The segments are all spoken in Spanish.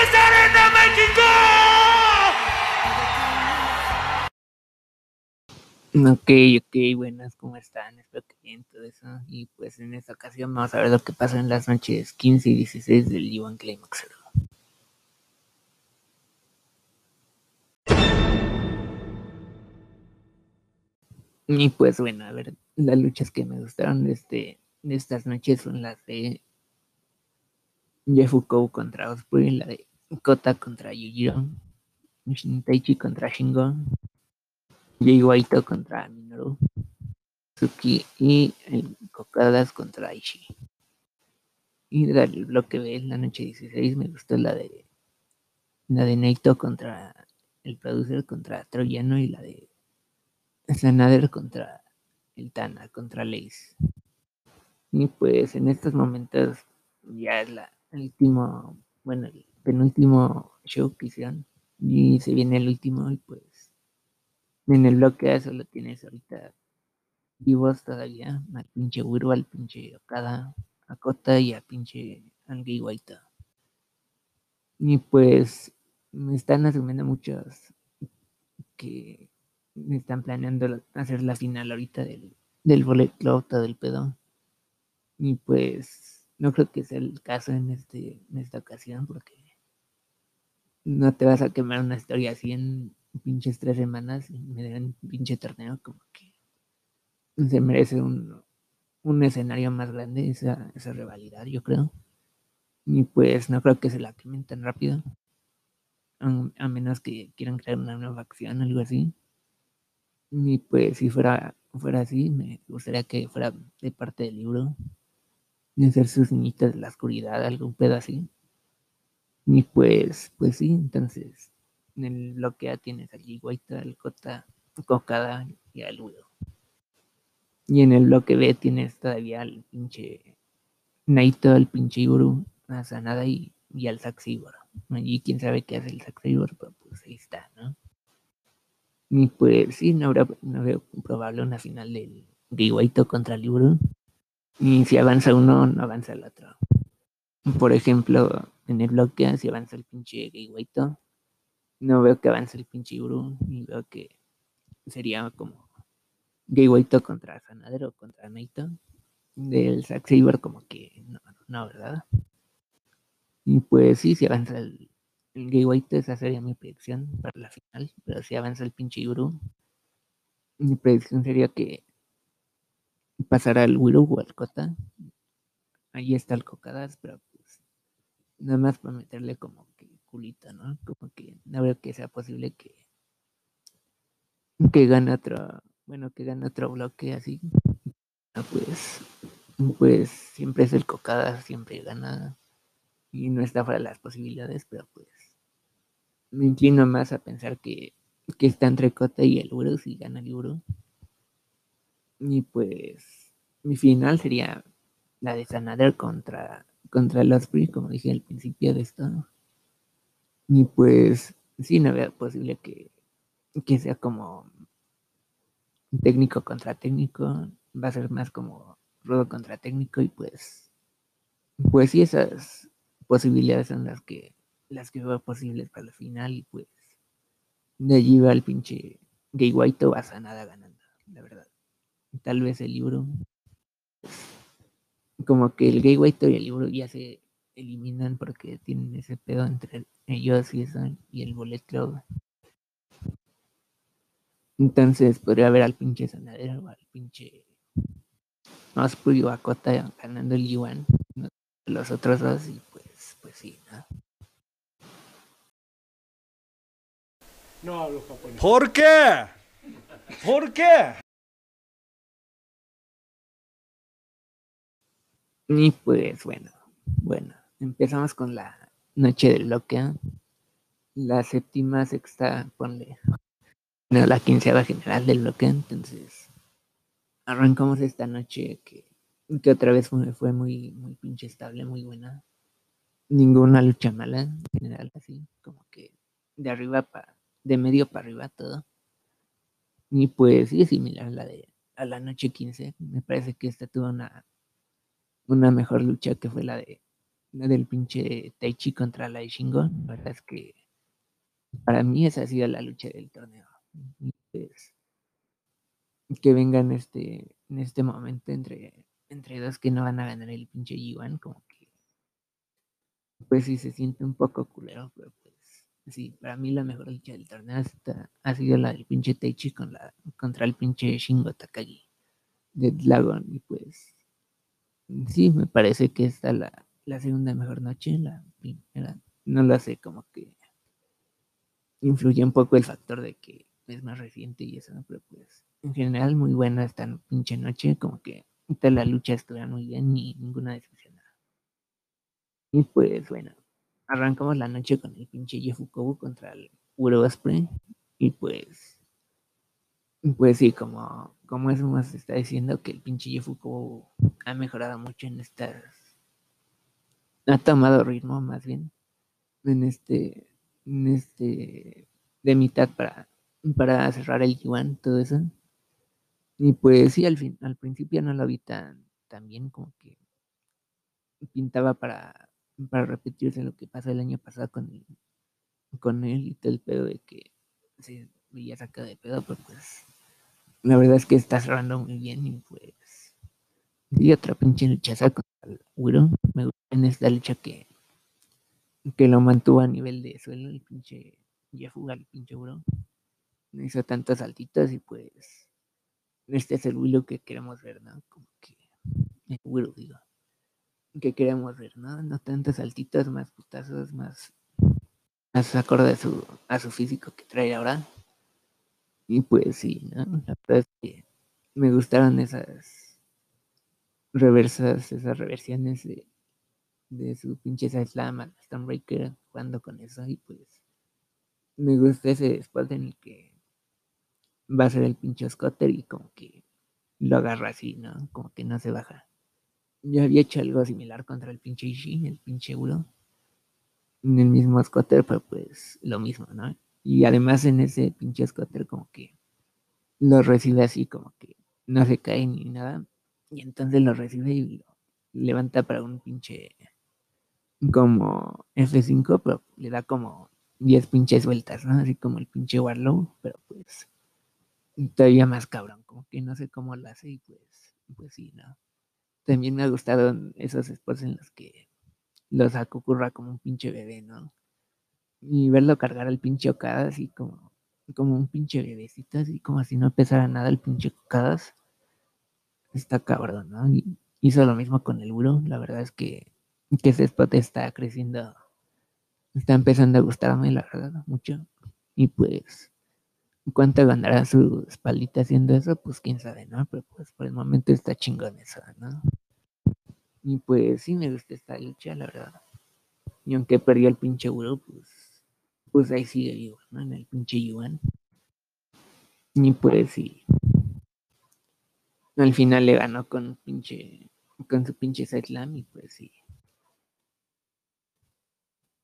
¡Desde Arena México! Ok, ok, buenas, ¿cómo están? Espero que bien todo eso. Y pues en esta ocasión vamos a ver lo que pasa en las noches 15 y 16 del Iwan Climax. Y pues bueno, a ver, las luchas que me gustaron de, este, de estas noches son las de Jefukou contra Osprey, la de Kota contra Yujiro, Shintaichi contra Shingo, Jay Waito contra Minoru, Suki y el Kokadas contra Ishii. Y del bloque B, la noche 16, me gustó la de la de Naito contra el producer contra Troyano y la de Sanader contra el Tana, contra Lace. Y pues en estos momentos ya es la, el último, bueno, el penúltimo show que hicieron. Y se viene el último y pues en el bloque A solo tienes ahorita vivos todavía al pinche Wiro, al pinche Okada, a Kota y a pinche Angie Waita. Y pues me están asumiendo muchos que me están planeando hacer la final ahorita del, del Bullet Club, todo el pedo. Y pues no creo que sea el caso en, este, en esta ocasión porque no te vas a quemar una historia así en pinches tres semanas y me den pinche torneo como que se merece un, un escenario más grande esa, esa rivalidad, yo creo. Y pues no creo que se la quemen tan rápido. A, menos que quieran crear una nueva facción, algo así. Y pues si fuera, fuera así, me gustaría que fuera de parte del libro. De hacer sus niñitas de la oscuridad, algún pedo así. Y pues, pues sí, entonces en el bloque A tienes al Guaita, al Kota, Cocada y al Udo. Y en el bloque B tienes todavía al pinche Naito, al pinche Iburu, a Sanada y, y al Saxibor. Allí quién sabe qué hace el Saxibor, pero pues ahí está, ¿no? Y pues sí, no, habrá, veo probable una final del Guaito contra el Iburu. Y si avanza uno, no avanza el otro. Por ejemplo, en el bloque si avanza el pinche Guaito, no veo que avance el pinche Iburu, ni veo que sería como Gay contra Sanadero contra Naito. Del Zack Saber como que no, no, ¿verdad? Y pues sí, si avanza el, el esa sería mi predicción para la final. Pero si avanza el pinche Iburu, mi predicción sería que pasará el Wiru o el Kota. Ahí está el Cocadas, pero nada más para meterle como que culita, ¿no? Como que no veo que sea posible que que gane otro, bueno, que gane otro bloque así. Ah, pues, pues siempre es el cocada, siempre gana y no está fuera de las posibilidades, pero pues me inclino más a pensar que, que está entre Cota y el Uro si gana el Uro. Y pues mi final sería la de Sanader contra, contra Osprey, como dije al principio de esto. Y pues sí, no veo posible que, que sea como técnico contra técnico. Va a ser más como rudo contra técnico y pues pues sí esas posibilidades son las que las que veo posibles para el final y pues de allí va el pinche Gay White o a nada ganando, la verdad. Tal vez el libro como que el Gay White y el libro ya se eliminan porque tienen ese pedo entre ellos y eso y el Bullet Club. Entonces podría haber al pinche Sanadero o al pinche Osprey Akota ganando el Yuan. Los otros dos y pues, pues sí, ¿no? No hablo japonés. ¿Por qué? ¿Por qué? Y pues bueno, bueno, empezamos con la noche del bloque. La séptima, sexta, ponle. No, la quinceava general del bloque. Entonces, arrancamos esta noche que, que otra vez fue, fue muy, muy pinche estable, muy buena. Ninguna lucha mala en general, así como que de arriba para, de medio para arriba todo. Y pues sí es similar a la de a la noche 15. Me parece que esta tuvo una, una mejor lucha que fue la de la del pinche Taichi contra la de Shingo. La verdad es que para mí esa ha sido la lucha del torneo. Que vengan este, en este momento entre, entre dos que no van a ganar el pinche Yuan, como que pues sí se siente un poco culero, pero pues sí, para mí la mejor lucha del torneo ha sido la del pinche Taichi con contra el pinche Shingo Takagi de Dragon y pues sí, me parece que esta la, la segunda mejor noche, la primera, no lo sé, como que influye un poco el factor de que es más reciente y eso, pero pues en general muy buena esta pinche noche, como que toda la lucha estuvo muy bien y ninguna decepcionada. Y pues bueno, arrancamos la noche con el pinche Yefukobu contra el Uro Osprey y pues pues sí, como, como eso más está diciendo que el pinche Yefukobu ha mejorado mucho en estas ha tomado ritmo más bien en este en este de mitad para para cerrar el yuan todo eso. Y pues sí al fin al principio no lo vi tan, tan bien como que pintaba para para repetirse lo que pasó el año pasado con con él y todo el pedo de que se veía sacado de pedo pero pues la verdad es que está cerrando muy bien y pues y otra pinche luchaza con el Wiro. Me gusta en esta lucha que, que lo mantuvo a nivel de suelo el pinche Jefu el pinche Wiro. Hizo tantas saltitas y pues este es el Willow que queremos ver, ¿no? Como que el Wiro, digo. Que queremos ver, ¿no? No tantas saltitas, más putazos, más, más acorde a su, a su físico que trae ahora. Y pues sí, ¿no? La verdad es que me gustaron esas reversas, esas reversiones de, de su pinche slam al Stonebreaker jugando con eso y pues me gusta ese spot en el que va a ser el pinche Scotter y como que lo agarra así, ¿no? Como que no se baja. Yo había hecho algo similar contra el pinche Ishii, el pinche Uro. En el mismo Scotter, pero pues lo mismo, ¿no? Y además en ese pinche Scotter como que lo recibe así, como que no se cae ni nada, y entonces lo recibe y lo levanta para un pinche como F5, pero le da como 10 pinches vueltas, ¿no? Así como el pinche Warlow, pero pues todavía más cabrón, como que no sé cómo lo hace y pues, pues sí, ¿no? También me ha gustado esos spots en los que lo saco curra como un pinche bebé, ¿no? Y verlo cargar al pinche Okada así como, como un pinche bebecito, así como si no pesara nada el pinche Okadas está cabrón, ¿no? Y hizo lo mismo con el Uro. La verdad es que, que ese spot está creciendo, está empezando a gustarme, la verdad, mucho. Y pues, ¿cuánto ganará su espaldita haciendo eso? Pues quién sabe, ¿no? Pero pues por el momento está chingón eso, ¿no? Y pues sí me gusta esta lucha, la verdad. Y aunque perdió el pinche Uro, pues, pues ahí sigue vivo, ¿no? En el pinche Yuan. Y pues sí, al final le ganó con pinche con su pinche slam y pues sí.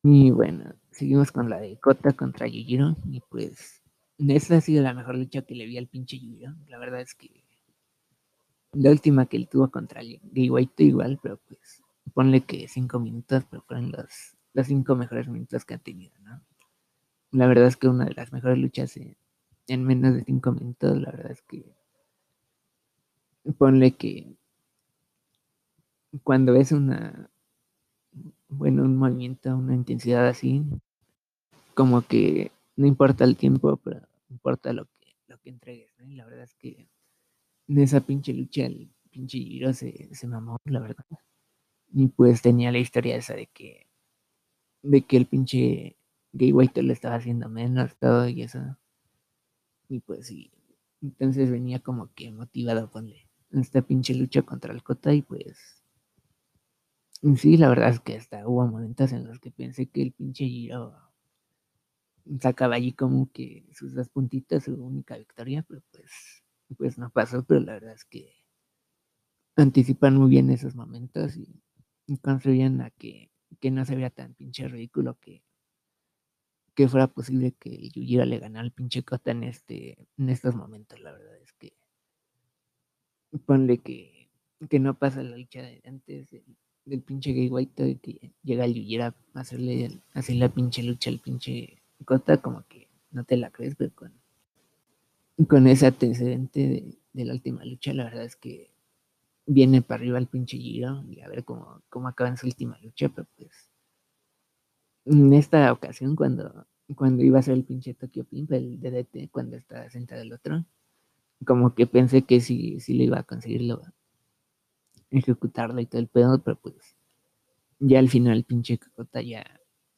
Y bueno, seguimos con la de Kota contra Yujiro y pues esta ha sido la mejor lucha que le vi al pinche Yujiro. La verdad es que la última que él tuvo contra Gay White igual, pero pues ponle que cinco minutos, pero fueron los, los cinco mejores minutos que han tenido, ¿no? La verdad es que una de las mejores luchas en, en menos de cinco minutos, la verdad es que ponle que cuando ves una, bueno, un movimiento, una intensidad así, como que no importa el tiempo, pero importa lo que, lo que entregues. Y la verdad es que en esa pinche lucha el pinche Giro se, se mamó, la verdad. Y pues tenía la historia esa de que, de que el pinche Gay White le estaba haciendo menos todo y eso. Y pues sí, entonces venía como que motivado, ponle esta pinche lucha contra el Cota y pues sí, la verdad es que hasta hubo momentos en los que pensé que el pinche Giro sacaba allí como que sus dos puntitos, su única victoria, pero pues, pues no pasó, pero la verdad es que anticipan muy bien esos momentos y, construyen a que, que no se vea tan pinche ridículo que, que fuera posible que Yujiro le ganara al pinche Cota en este en estos momentos, la verdad es que ponle que, que no pasa la lucha de antes del pinche Gay White de que llega a Yujira a hacerle, hacer la pinche lucha al pinche Cota, como que no te la crees, pero con, con ese antecedente de, de la última lucha, la verdad es que viene para arriba el pinche Giro y a ver cómo, cómo acaba en su última lucha, pero pues en esta ocasión cuando, cuando iba a ser el pinche Tokyo Pimp, el DDT, cuando estaba sentado el otro, como que pensé que sí, sí le iba a conseguirlo, ejecutarlo y todo el pedo, pero pues ya al final el pinche Cocota ya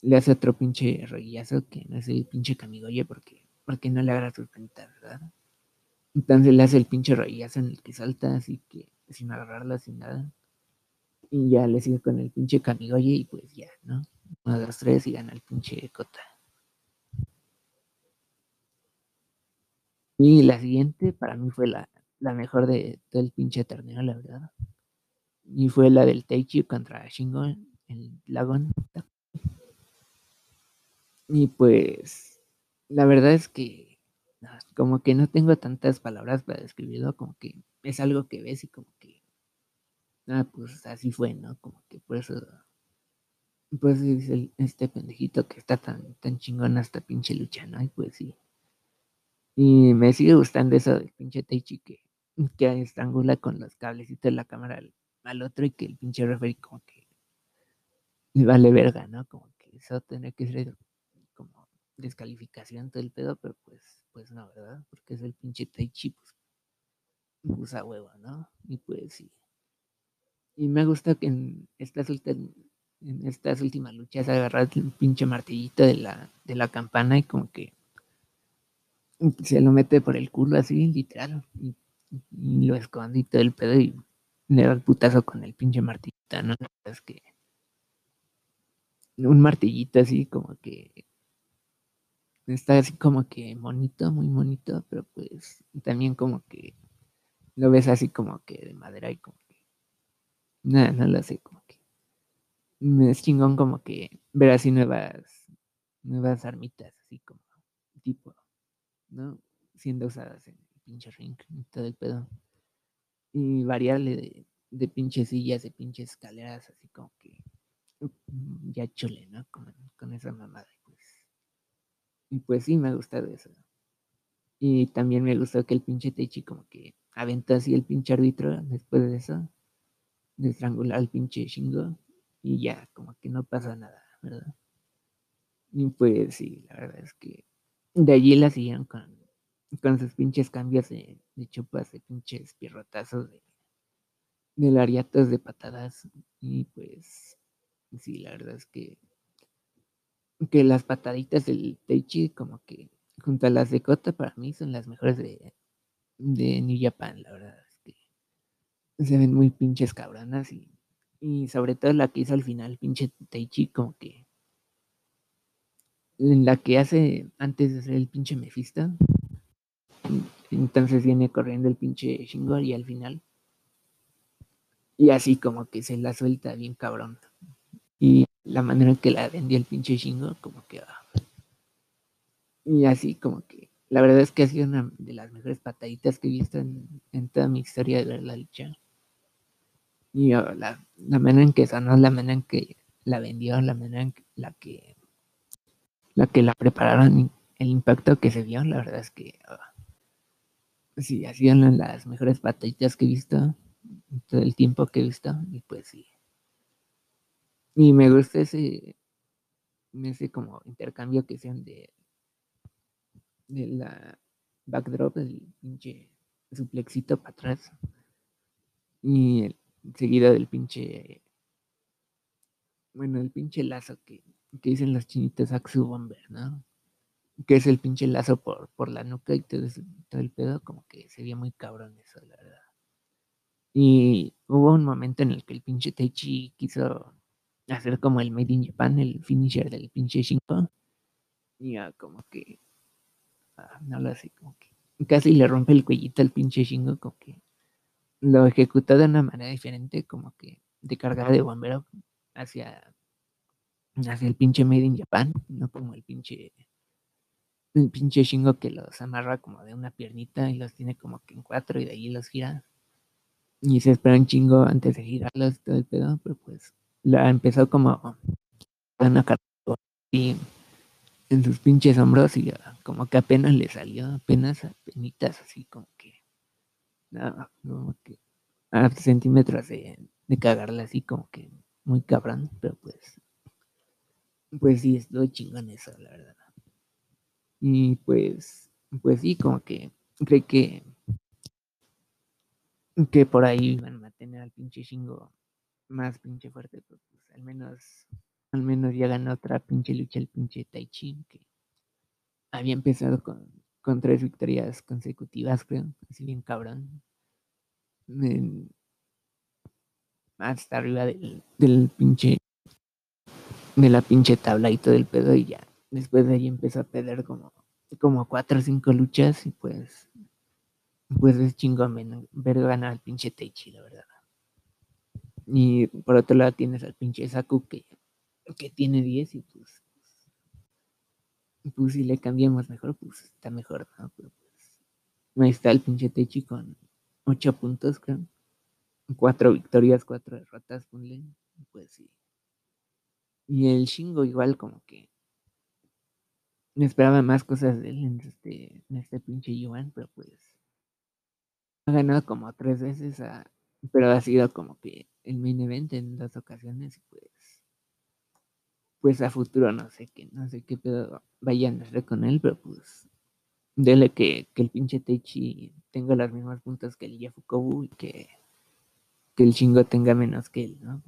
le hace otro pinche rollazo que no es el pinche Kamigoye porque, porque no le agarra sus penitas, ¿verdad? Entonces le hace el pinche rollazo en el que salta así que sin agarrarla, sin nada. Y ya le sigue con el pinche Kamigoye y pues ya, ¿no? Uno, dos, tres y gana el pinche Cota. Y la siguiente para mí fue la, la mejor de todo el pinche torneo, la verdad. Y fue la del Taichi contra Shingo, el Lagon. Y pues, la verdad es que como que no tengo tantas palabras para describirlo, como que es algo que ves y como que, ah, pues así fue, ¿no? Como que por eso, pues es el, este pendejito que está tan, tan chingón hasta pinche lucha, ¿no? Y pues sí. Y me sigue gustando eso del pinche Taichi que, que estrangula con los cablecitos de la cámara al, otro y que el pinche referee como que le vale verga, ¿no? Como que eso tiene que ser como descalificación todo el pedo, pero pues, pues no, ¿verdad? Porque es el pinche Taichi, pues usa huevo, ¿no? Y pues sí. Y me gusta que en estas, ulti- en estas últimas luchas agarrar el pinche martillito de la, de la campana y como que se lo mete por el culo así, literal, y, lo esconde y todo el pedo y le da el putazo con el pinche martillito, ¿no? Es que un martillito así como que está así como que monito, muy monito, pero pues también como que lo ves así como que de madera y como que nada, no lo sé, como que es chingón como que ver así nuevas nuevas armitas así como tipo, ¿no? Siendo usadas en el pinche ring y todo el pedo. Y variarle de, de pinches sillas, de pinches escaleras, así como que mm, ya chule, ¿no? Con, con esa mamada. Pues. Y pues sí, me ha gustado eso. Y también me gustó que el pinche Teichi como que aventó así el pinche árbitro después de eso, de estrangular al pinche Shingo, y ya, como que no pasa nada, ¿verdad? Y pues sí, la verdad es que de allí la siguieron con, con sus pinches cambios de, de chupas, de pinches pierrotazos, de, de lariatos, de patadas, y pues sí, la verdad es que que las pataditas del Teichi como que junto a las de Kota para mí son las mejores de, de New Japan, la verdad es que se ven muy pinches cabronas y, y sobre todo la que hizo al final, pinche Teichi, como que la que hace antes de hacer el pinche Mephisto. Entonces viene corriendo el pinche Shingo y al final. Y así como que se la suelta bien cabrón. Y la manera en que la vendió el pinche Shingo, como que. ah. Y así como que. La verdad es que ha sido una de las mejores pataditas que he visto en, en toda mi historia de ver la lucha. Y la, manera en que sonó, la manera en que la vendió, la manera en que- la que la que la prepararon, el impacto que se vio, la verdad es que ah, sí, ha las mejores pataditas que he visto todo el tiempo que he visto. Y pues sí. Y me gusta ese, ese como intercambio que sean de, de la backdrop, el pinche suplexito para atrás. Y el, seguido del pinche, bueno, el pinche lazo que, que dicen los chinitos Axu Bomber, ¿no? Que es el pinche lazo por, por la nuca y todo, ese- el pedo, como que se veía muy cabrón eso, la verdad. Y hubo un momento en el que el pinche Teichi quiso hacer como el Made in Japan, el finisher del pinche Shingo. Y ya como que, ah, no lo sé, como que casi le rompe el cuellito al pinche Shingo, como que lo ejecutó de una manera diferente, como que de cargada de bombero hacia, hacia el pinche Made in Japan, no como el pinche el pinche Shingo que los amarra como de una piernita y los tiene como que en cuatro y de ahí los gira. Y se espera un chingo antes de girarlas y todo el pedo, pero pues la empezó como en sus pinches hombros y como que apenas le salió, apenas apenitas así como nada, como que a centímetros de, de cagarla así como que muy cabrón, pero pues pues sí, estuvo chingón eso, la verdad. Y pues, pues sí, como que cree que que por ahí van a tener al pinche Shingo más pinche fuerte, pero pues al menos, al menos ya ganó otra pinche lucha el pinche Taichi, que había empezado con, con tres victorias consecutivas, creo, así bien cabrón. Hasta arriba del, del pinche de la pinche tabla y todo el pedo y ya. Después de ahí empezó a perder como, como cuatro o cinco luchas y pues pues es chingón ver ganar al pinche Teichi, la verdad. Y por otro lado tienes al pinche Saku que, que tiene 10 y pues, pues si le cambiamos mejor, pues está mejor, ¿no? Pero pues ahí está el pinche Teichi con 8 puntos, creo. Cuatro victorias, cuatro derrotas, ponle. Pues sí. Y el Shingo igual como que me esperaba más cosas de él en este, en este pinche Yuan, pero pues ha ganado como tres veces, a- pero ha sido como que el main event en dos ocasiones y pues pues a futuro no sé qué, no sé qué pedo vayan a hacer con él, pero pues dele que, que el pinche Teichi tenga los mismos puntos que el Yafukobu y que, que el Shingo tenga menos que él, ¿no?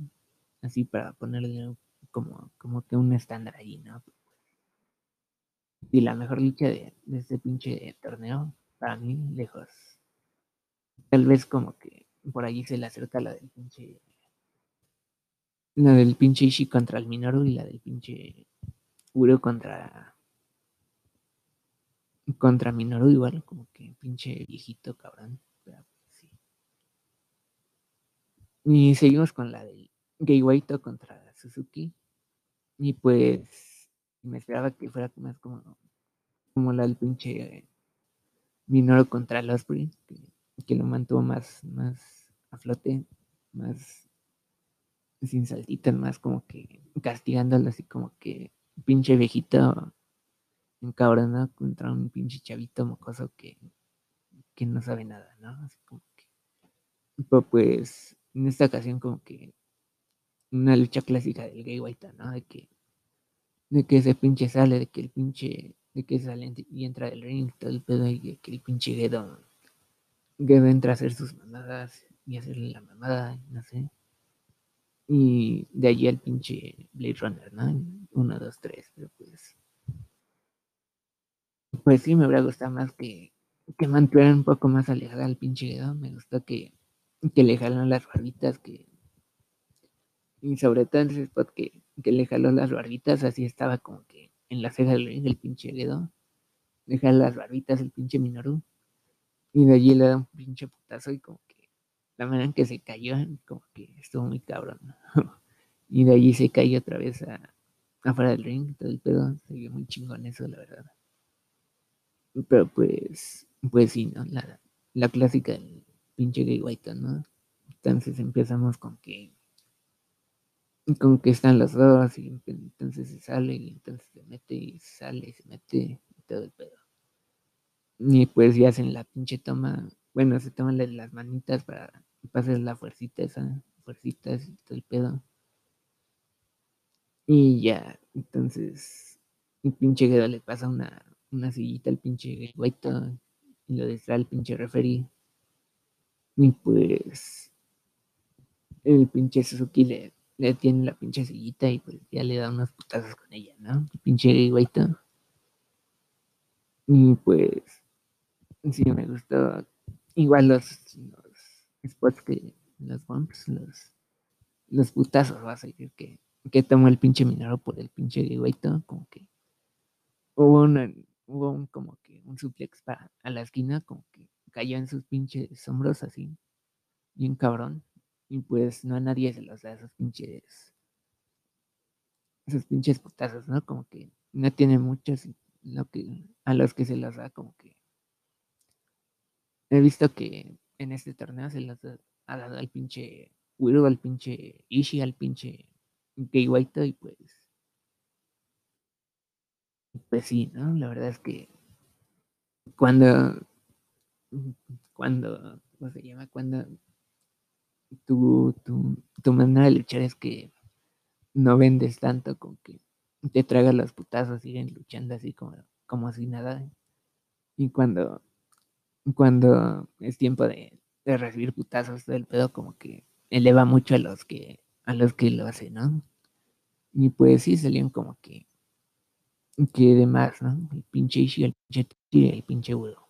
Así para ponerle como, como que un estándar ahí, ¿no? Y la mejor lucha de, de este pinche torneo, para mí, lejos. Tal vez como que por allí se le acerca la del pinche. La del pinche Ishii contra el Minoru y la del pinche Uro contra. Contra Minoru igual, como que pinche viejito cabrón. Pero sí. Y seguimos con la del Gay Waito contra Suzuki. Y pues me esperaba que fuera más como, como la del pinche Minoru contra el Osprey, que, que lo mantuvo más, más a flote, más sin saltitas, más como que castigándolo así como que pinche viejito encabronado contra un pinche chavito mocoso que, que no sabe nada, ¿no? Así como que. Pero pues en esta ocasión como que una lucha clásica del gay white, ¿no? De que, de que ese pinche sale, de que el pinche, de que sale y entra del ring, todo el pedo, y de que el pinche Gedo, Gedo entra a hacer sus mamadas y hacerle la mamada, no sé. Y de allí el pinche Blade Runner, ¿no? Uno, dos, tres, pero pues. Pues sí, me hubiera gustado más que, que mantuvieran un poco más alejada al pinche Gedo. Me gustó que, que le jalan las barbitas, que. Y sobre todo en ese spot que, le jaló las barbitas, así estaba como que en la ceja del pinche Gedo. Le jala las barbitas el pinche Minoru. Y de allí le da un pinche putazo y como la manera en que se cayó, como que estuvo muy cabrón. y de allí se cayó otra vez a, afuera del ring, todo el pedo. Se vio muy chingón eso, la verdad. Pero pues, pues sí, ¿no? La, la clásica del pinche gay white, ¿no? Entonces empezamos con que con que están los dos y entonces se sale y entonces se mete y sale y se mete y todo el pedo. Y pues ya hacen la pinche toma, bueno, se toman las manitas para pasar la fuercita esa, fuercitas y todo el pedo. Y ya, entonces, el pinche Guedo le pasa una, una sillita al pinche Guaito y lo distrae al pinche referee. Y pues, el pinche Suzuki le, tiene la pinche sillita y pues ya le da unos putazos con ella, ¿no? El pinche Guaito. Y pues, sí, me gustó. Igual los spots que, los bumps, los, los putazos, vas a decir que, que tomó el pinche minero por el pinche guaito, como que hubo una, hubo un como que un suplex para, a la esquina, como que cayó en sus pinches hombros así, bien cabrón, y pues no a nadie se los da esos pinches, esos pinches putazos, ¿no? Como que no tiene muchos, lo que, a los que se los da como que he visto que en este torneo se da ha dado al pinche Wiro, al pinche Ishi, al pinche Gay White y pues pues sí, ¿no? La verdad es que cuando cuando ¿cómo se llama? Cuando tu, tu, tu manera de luchar es que no vendes tanto con que te tragas los putazos, siguen luchando así como, como si nada. Y cuando, cuando es tiempo de, recibir putazos, todo el pedo como que eleva mucho a los que, a los que lo hacen, ¿no? Y pues sí salieron como que, que de más, ¿no? El pinche Ishi, el pinche Tiri, el pinche Udo.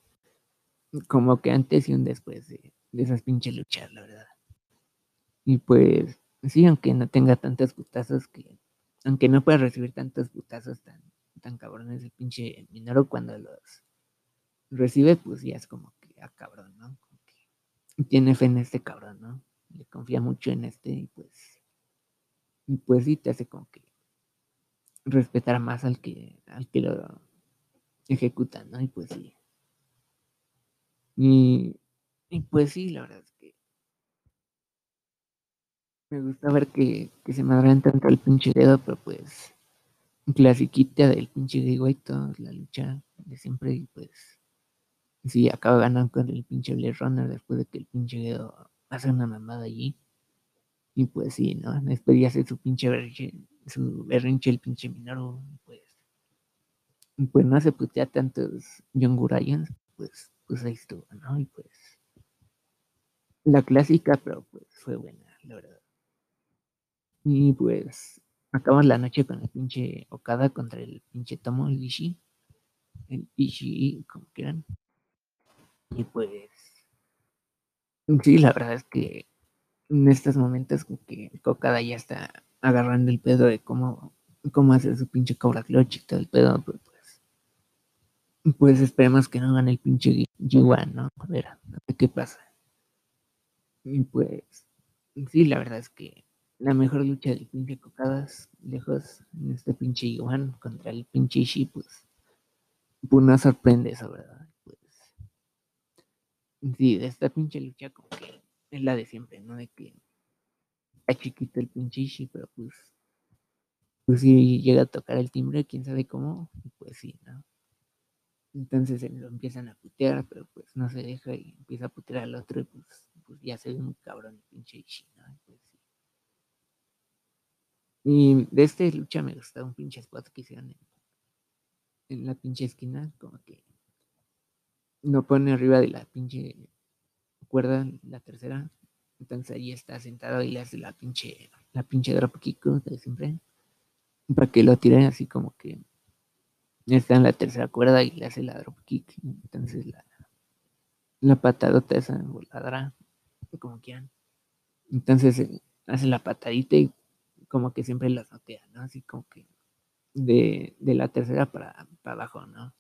Como que antes y un después de, de esas pinches luchas, la verdad. Y pues, sí, aunque no tenga tantos putazos que, aunque no pueda recibir tantos putazos tan, tan cabrones el pinche Minoru cuando los recibe, pues ya es como que, ah, cabrón, ¿no? Como que tiene fe en este cabrón, ¿no? Le confía mucho en este y pues, y pues sí te hace como que respetar más al que, al que lo ejecuta, ¿no? Y pues sí. Y, y pues sí, la verdad es que me gusta ver que, que se madran tanto el pinche dedo, pero pues clasiquita del pinche Gay White, la lucha de siempre y pues sí, acaba ganando con el pinche Blade Runner después de que el pinche hace una mamada allí. Y pues sí, ¿no? Después ya hace su pinche berrinche, su berrinche el pinche Minoru, pues pues no se putea tantos John Gurayans, pues, pues ahí estuvo, ¿no? Y pues la clásica, pero pues fue buena, la verdad. Y pues acabamos la noche con el pinche Okada contra el pinche Tomo, el Ishii. El Ishii, como quieran. Y pues sí, la verdad es que en estos momentos que Okada ya está agarrando el pedo de cómo, cómo hacer su pinche Cobra Clutch y todo el pedo, pues, pues, esperemos que no gane el pinche G1, ¿no? A ver, a ver qué pasa. Y pues sí, la verdad es que la mejor lucha del pinche Cocadas, lejos, en este pinche Iguan contra el pinche Ishii, pues, pues no sorprende eso, ¿verdad? Sí, de esta pinche lucha como que es la de siempre, ¿no? De que está chiquito el pinche Ishii, pero pues, pues si llega a tocar el timbre, quién sabe cómo, pues sí, ¿no? Entonces lo empiezan a putear, pero pues no se deja y empieza a putear al otro y pues, pues ya se ve un cabrón el pinche Ishii, ¿no? Pues, sí. Y de este lucha me gustaba un pinche spot que hicieron en la pinche esquina, como que no pone arriba de la pinche cuerda, la tercera. Entonces ahí está sentado y le hace la pinche, la pinche drop kick de siempre. Para que lo tire así como que está en la tercera cuerda y le hace la drop kick. Entonces la, la patadota esa voladora, como quieran. Entonces eh, hace la patadita y como que siempre las notea, ¿no? Así como que de, de la tercera para, para abajo, ¿no?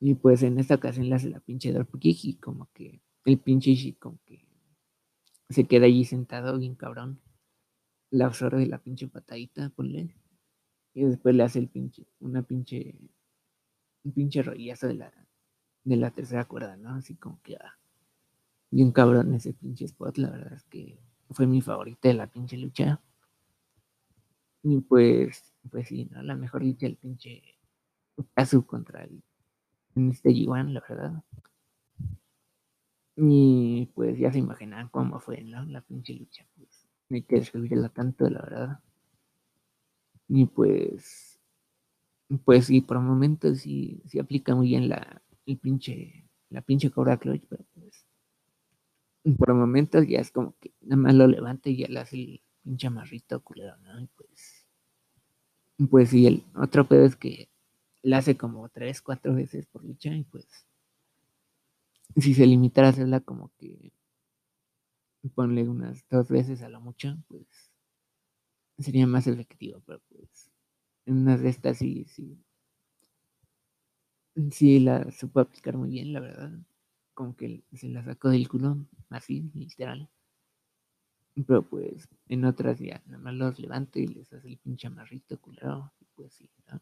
Y pues en esta ocasión le hace la pinche y como que el pinche Ishii como que se queda allí sentado bien cabrón. La absorbe la pinche patadita, ponle. Y después le hace el pinche, una pinche, un pinche rollazo de la, de la tercera cuerda, ¿no? Así como que ah, bien cabrón ese pinche spot, la verdad es que fue mi favorita de la pinche lucha. Y pues, pues sí, ¿no? La mejor lucha del pinche Kazu contra el en este G1, la verdad. Y pues ya se imaginan cómo fue, ¿no? La pinche lucha, pues. No hay que describirla tanto, la verdad. Y pues, pues sí, por momentos sí, sí aplica muy bien la, el pinche, la pinche Cobra Clutch, pero pues, por momentos ya es como que nada más lo levanta y ya le hace el pinche amarrito culero, ¿no? Y pues, pues sí, el otro pedo es que la hace como tres, cuatro veces por lucha y pues, si se limitara a hacerla como que ponle unas dos veces a la mucha, pues sería más efectivo, pero pues en unas de estas sí, sí, sí la supo aplicar muy bien, la verdad. Como que se la sacó del culo, así, literal. Pero pues en otras ya, nada más los levanto y les hace el pinche amarrito culero, y pues sí, ¿no?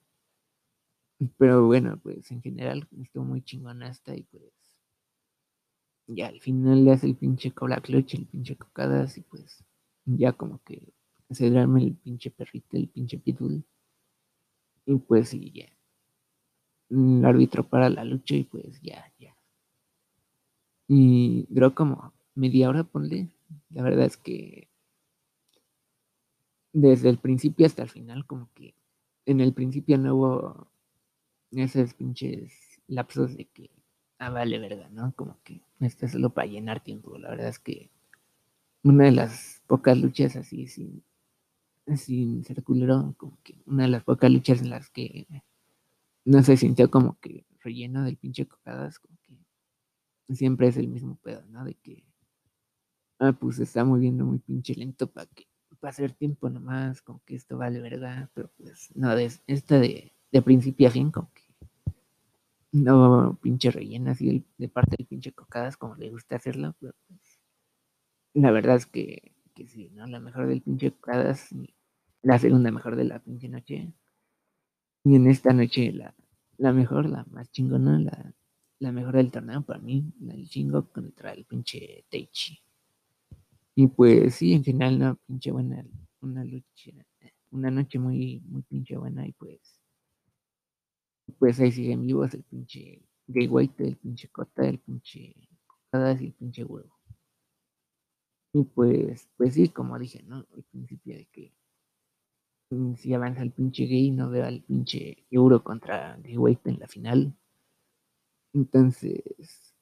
Pero bueno, pues en general estuvo muy chingona esta y pues ya al final le hace el pinche cola clutch, el pinche cocadas y pues ya como que se duerme el pinche perrito, el pinche pitbull. Y pues sí, ya. El árbitro para la lucha y pues ya, ya. Y duró como media hora, ponle. La verdad es que desde el principio hasta el final, como que en el principio no hubo esos pinches lapsos de que, ah, vale, verga, ¿no? Como que esto es solo para llenar tiempo. La verdad es que una de las pocas luchas así sin, sin ser culero, como que una de las pocas luchas en las que no se sintió como que relleno del pinche cocadas, como que siempre es el mismo pedo, ¿no? De que, ah, pues se está moviendo muy pinche lento para que va a tiempo nomás, como que esto vale verdad, pero pues no, de, esta de, de principio a fin, como que no pinche rellena así de parte del pinche cocadas como le gusta hacerlo, pero pues la verdad es que, que sí, ¿no? La mejor del pinche cocadas, la segunda mejor de la pinche noche, y en esta noche la, la mejor, la más chingona, la, la mejor del torneo para mí, el chingo contra el pinche Teichi. Y pues sí, en general, una pinche buena, una lucha, una noche muy, muy pinche buena y pues, pues ahí siguen vivos el pinche Gay White, el pinche Cota, el pinche Cocadas y el pinche huevo. Y pues, pues sí, como dije, ¿no? Al principio de que mm, si avanza el pinche gay, no veo al pinche Euro contra Gay White en la final. Entonces,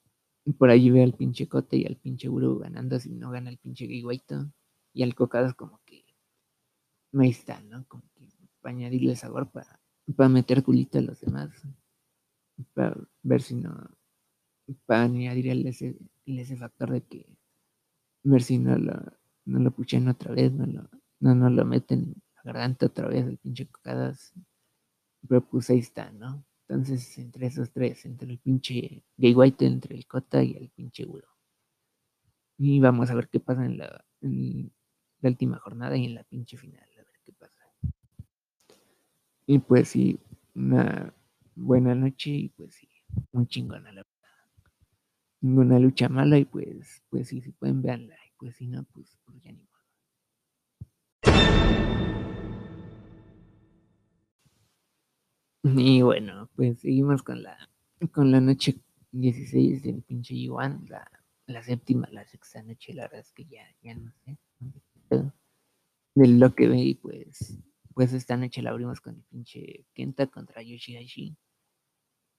por allí ve al pinche Cote y al pinche Uru ganando si no gana el pinche Guiguaito. Y al Cocadas como que ahí está, ¿no? Como que para añadirle sabor, para, para meter culito a los demás. Para ver si no, para añadir ese, ese factor de que ver si no lo, no lo otra vez, no lo, no, lo meten a garganta otra vez el pinche Cocadas. Pero pues ahí está, ¿no? Entonces, entre esos tres, entre el pinche Gay White, entre el Cota y el pinche Uro. Y vamos a ver qué pasa en la, última jornada y en la pinche final, a ver qué pasa. Y pues sí, una buena noche y pues sí, muy chingona la verdad. Ninguna lucha mala y pues, pues sí, si pueden verla. Y pues si no, pues, pues ya ni Y bueno, pues seguimos con la, con la noche 16 del pinche Yuan, la, la séptima, la sexta noche, la verdad es que ya, ya no sé. De lo que ve, y pues, pues esta noche la abrimos con el pinche Kenta contra Yoshihashi.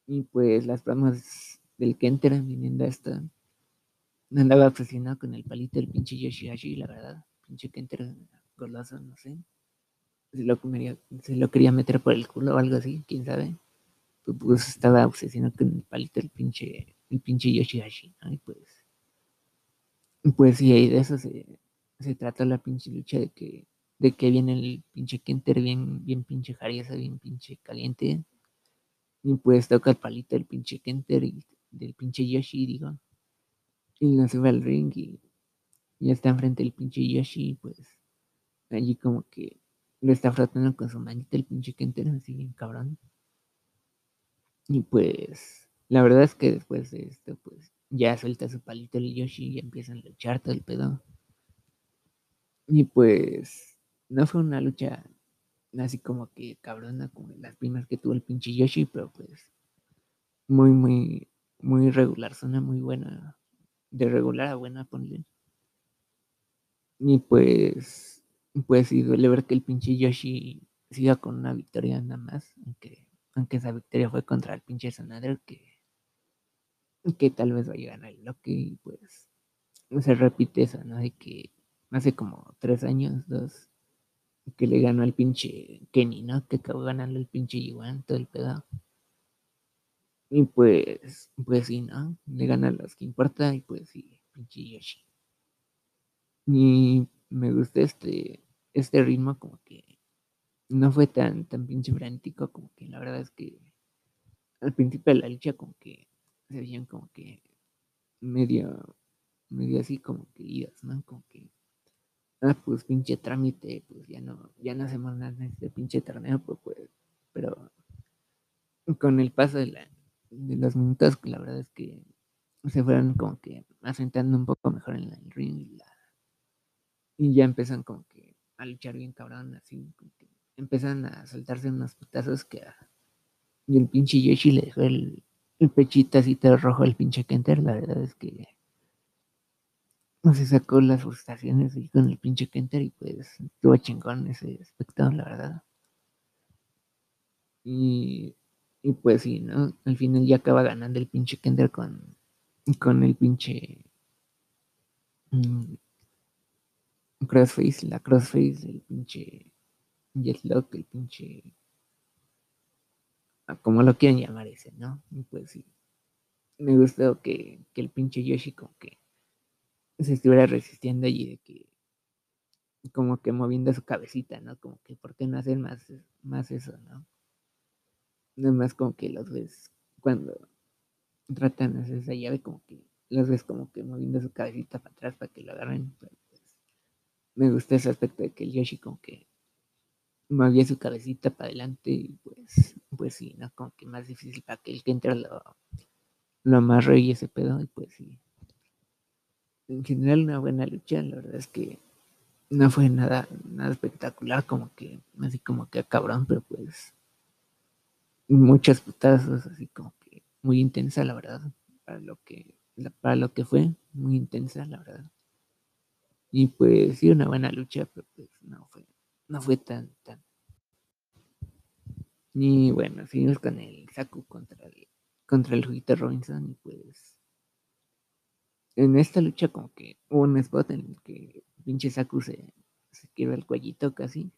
Y pues las palmas del Kenta viniendo hasta andaba obsesionado con el palito del pinche Yoshihashi, la verdad. Pinche Kenta golazo, no sé se lo, quería, se lo quería meter por el culo o algo así, quién sabe. Pues, pues estaba obsesionado con el palito el pinche, el pinche Yoshihashi, ¿no? Y pues, pues sí, de eso se, se trata la pinche lucha de que, de que viene el pinche Kenter bien, bien pinche jariesa, bien pinche caliente. Y pues toca el palito del pinche Kenter y del pinche Yoshi, digo. Y lo sube al ring y ya está enfrente del pinche Yoshi, pues allí como que lo está frotando con su manita el pinche Kenter, así bien cabrón. Y pues, la verdad es que después de esto, pues, ya suelta su palito el Yoshi y empiezan a luchar todo el pedo. Y pues, no fue una lucha así como que cabrona como las primeras que tuvo el pinche Yoshi, pero pues, muy, muy, muy regular, zona muy buena. De regular a buena, ponle. Y pues, pues sí, duele ver que el pinche Yoshi siga con una victoria nada más, aunque, aunque esa victoria fue contra el pinche Sanader, que, que tal vez vaya a ganar el Loki, y pues se repite eso, ¿no? De que hace como tres años, dos, que le ganó al pinche Kenny, ¿no? Que acabó ganando el pinche Yuan, todo el pedo. Y pues, pues sí, ¿no? Le gana los que importa y pues sí, pinche Yoshi. Y me gusta este, este ritmo como que no fue tan, tan pinche frantico, como que la verdad es que al principio de la lucha como que se veían como que medio, medio así como que idas, ¿no? Como que, ah, pues pinche trámite, pues ya no, ya no hacemos nada en este pinche torneo, pues, pues pero con el paso de, la, de los minutos, la verdad es que se fueron como que asentando un poco mejor en el ring y, la, y ya empiezan como que a luchar bien cabrón, así, empiezan a soltarse unos putazos que y el pinche Yoshi le dejó el, el pechito así todo rojo al pinche Kenter, la verdad es que se sacó las frustraciones ahí con el pinche Kenter y pues estuvo chingón ese aspecto, la verdad. Y, y pues sí, ¿no? Al final ya acaba ganando el pinche Kenter con, con el pinche mm, crossface, la crossface, el pinche jetlock, el pinche como lo quieran llamar ese, ¿no? Y pues sí, me gustó que, que el pinche Yoshi como que se estuviera resistiendo allí de que como que moviendo su cabecita, ¿no? Como que por qué no hacen más, más eso, ¿no? Nada más como que los ves cuando tratan de hacer esa llave, como que los ves como que moviendo su cabecita para atrás para que lo agarren. Pues, me gusta ese aspecto de que el Yoshi como que movía su cabecita para adelante y pues, pues sí, ¿no? Como que más difícil para que el que entra lo, lo amarre y ese pedo y pues sí. En general una buena lucha, la verdad es que no fue nada, nada espectacular, como que, así como que cabrón, pero pues muchas putazos, así como que muy intensa, la verdad, para lo que, para lo que fue, muy intensa, la verdad. Y pues sí, una buena lucha, pero pues no fue, no fue tan, tan. Y bueno, seguimos con el Saku contra el, contra el Juguito Robinson y pues en esta lucha como que hubo un spot en el que pinche Saku se, se quiebra el cuellito casi.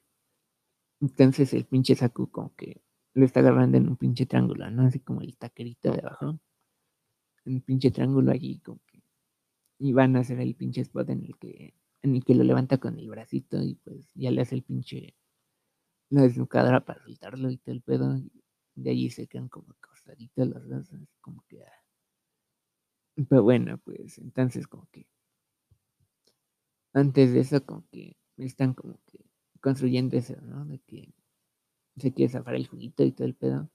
Entonces el pinche Saku como que lo está agarrando en un pinche triángulo, ¿no? Así como el taquerito de abajo. Un pinche triángulo allí como que... Y van a hacer el pinche spot en el que en el que lo levanta con el bracito y pues ya le hace el pinche la desnucadora para soltarlo y todo el pedo. Y de allí se quedan como acostaditos los dos, como que. Ah. Pero bueno, pues entonces como que. Antes de eso, como que están como que construyendo eso, ¿no? De que se quiere zafar el juguito y todo el pedo.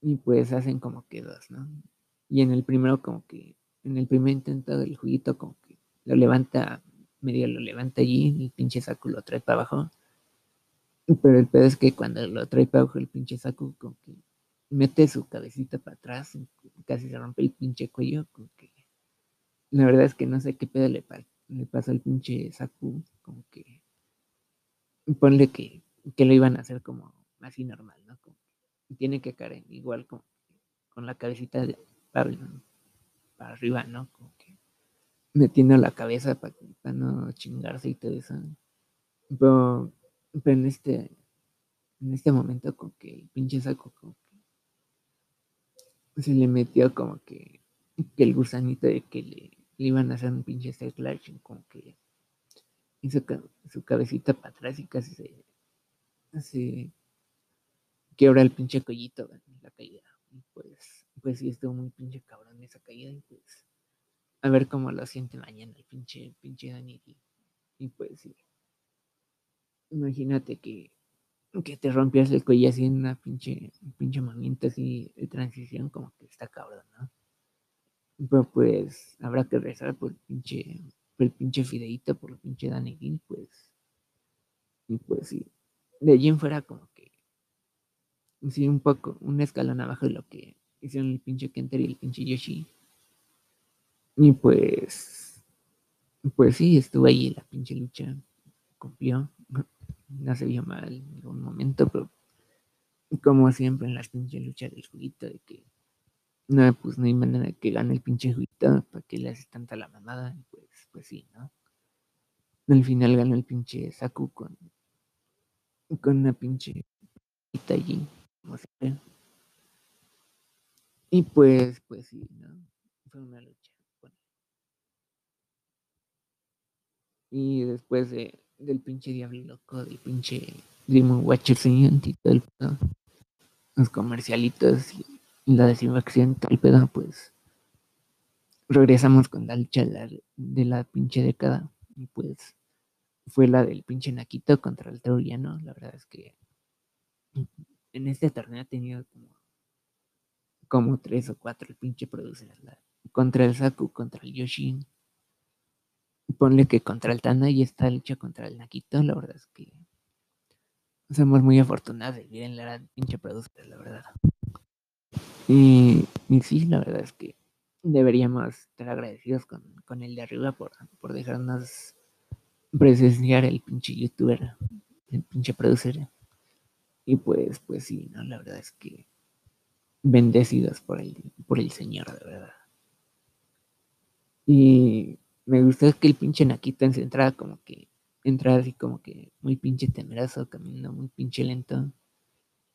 Y pues hacen como que dos, ¿no? Y en el primero, como que. En el primer intento del juguito, como que lo levanta medio lo levanta allí y el pinche saco lo trae para abajo. Pero el pedo es que cuando lo trae para abajo el pinche saco, como que mete su cabecita para atrás, casi se rompe el pinche cuello, como que la verdad es que no sé qué pedo le, le pasó al pinche saco, como que ponle que, que lo iban a hacer como así normal, ¿no? Como tiene que caer igual con, con la cabecita para, para arriba, ¿no? Como que metiendo la cabeza para, no chingarse y todo eso. Pero, en este en este momento como que el pinche saco como que se le metió como que, que el gusanito de que le, iban a hacer un pinche slash como que hizo su cabecita para atrás y casi se, se quiebra el pinche collito en la caída. Y pues, pues sí estuvo muy pinche cabrón esa caída y pues a ver cómo lo siente mañana el pinche, pinche Dani. Y, pues sí. Imagínate que, que te rompías el cuello así en una pinche, pinche movimiento así de transición, como que está cabrón, ¿no? Pero pues habrá que rezar por el pinche, por el pinche fideito, por el pinche Dani, pues. Y pues sí. De allí en fuera como que sí, un poco, un escalón abajo de lo que hicieron el pinche Kenter y el pinche Yoshi. Y pues, pues sí, estuvo ahí la pinche lucha, cumplió, no se vio mal en ningún momento, pero como siempre en las pinches luchas del juguito, de que no, pues no hay manera de que gane el pinche juguito, para que le hace tanta la mamada, pues, pues sí, ¿no? Al final ganó el pinche Saku con, con una pinche allí, como siempre. Y pues, pues sí, ¿no? Fue una lucha. Y después de, del pinche diablo loco, del pinche Demon Watcher y todo el pedo, los comercialitos y, la desinfección, todo el pedo, pues regresamos con la lucha de la, pinche década. Y pues fue la del pinche Naquito contra el Troyano. La verdad es que en este torneo ha tenido como, como tres o cuatro el pinche producer. contra el Saku, contra el Yoshin. Ponle que contra el Tana y esta lucha contra el Nakito, la verdad es que somos muy afortunados de vivir en la pinche productora, la verdad. Y, y, sí, la verdad es que deberíamos estar agradecidos con, con el de arriba por, por dejarnos presenciar el pinche youtuber, el pinche producer. Y pues, pues sí, ¿no? La verdad es que bendecidos por el, por el Señor, de verdad. Y me gustó que el pinche se entraba como que, entraba así como que muy pinche temeroso, caminando muy pinche lento.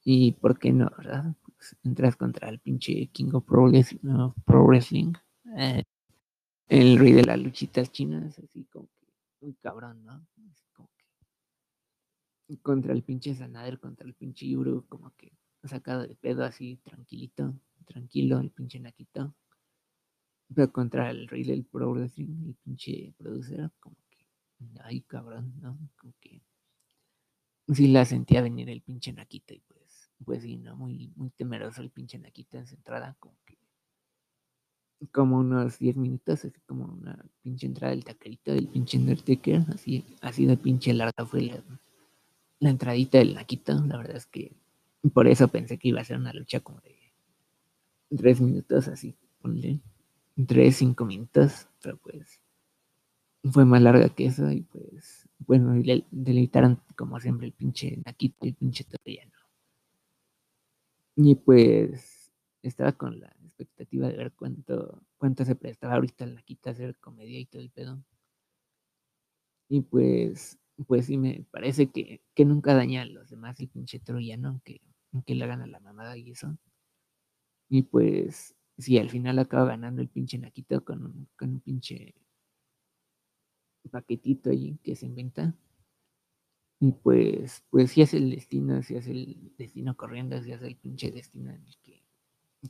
Y por qué no, ¿verdad? Pues entras contra el pinche King of Pro Wrestling, eh, el rey de las luchitas chinas, así como que muy cabrón, ¿no? Así como que contra el pinche Sanader, contra el pinche Yuru, como que sacado de pedo así, tranquilito, tranquilo, el pinche Nakito. Pero contra el rey del Pro Wrestling, el pinche producer, como que, ay cabrón, ¿no? Como que sí la sentía venir el pinche Nakito y pues, pues sí, ¿no? Muy, muy temeroso el pinche Nakito en su entrada, como que como unos 10 minutos, así como una pinche entrada del taquerito del pinche Undertaker, así, así de pinche larga fue la, la entradita del Nakito, la verdad es que por eso pensé que iba a ser una lucha como de 3 minutos, así, ponle 3, 5 minutos, pero pues fue más larga que eso y pues bueno, le deleitaron como siempre el pinche Nakito y el pinche Torrellano. Y pues estaba con la expectativa de ver cuánto, cuánto se prestaba ahorita el Nakito a hacer comedia y todo el pedo. Y pues, pues sí me parece que, que nunca daña a los demás el pinche troyano, aunque, aunque le hagan a la mamada y eso. Y pues, sí, al final acaba ganando el pinche Nakito con un, con un pinche paquetito allí que se inventa. Y pues, pues si hace el destino, si hace el destino corriendo, si hace el pinche destino en el que,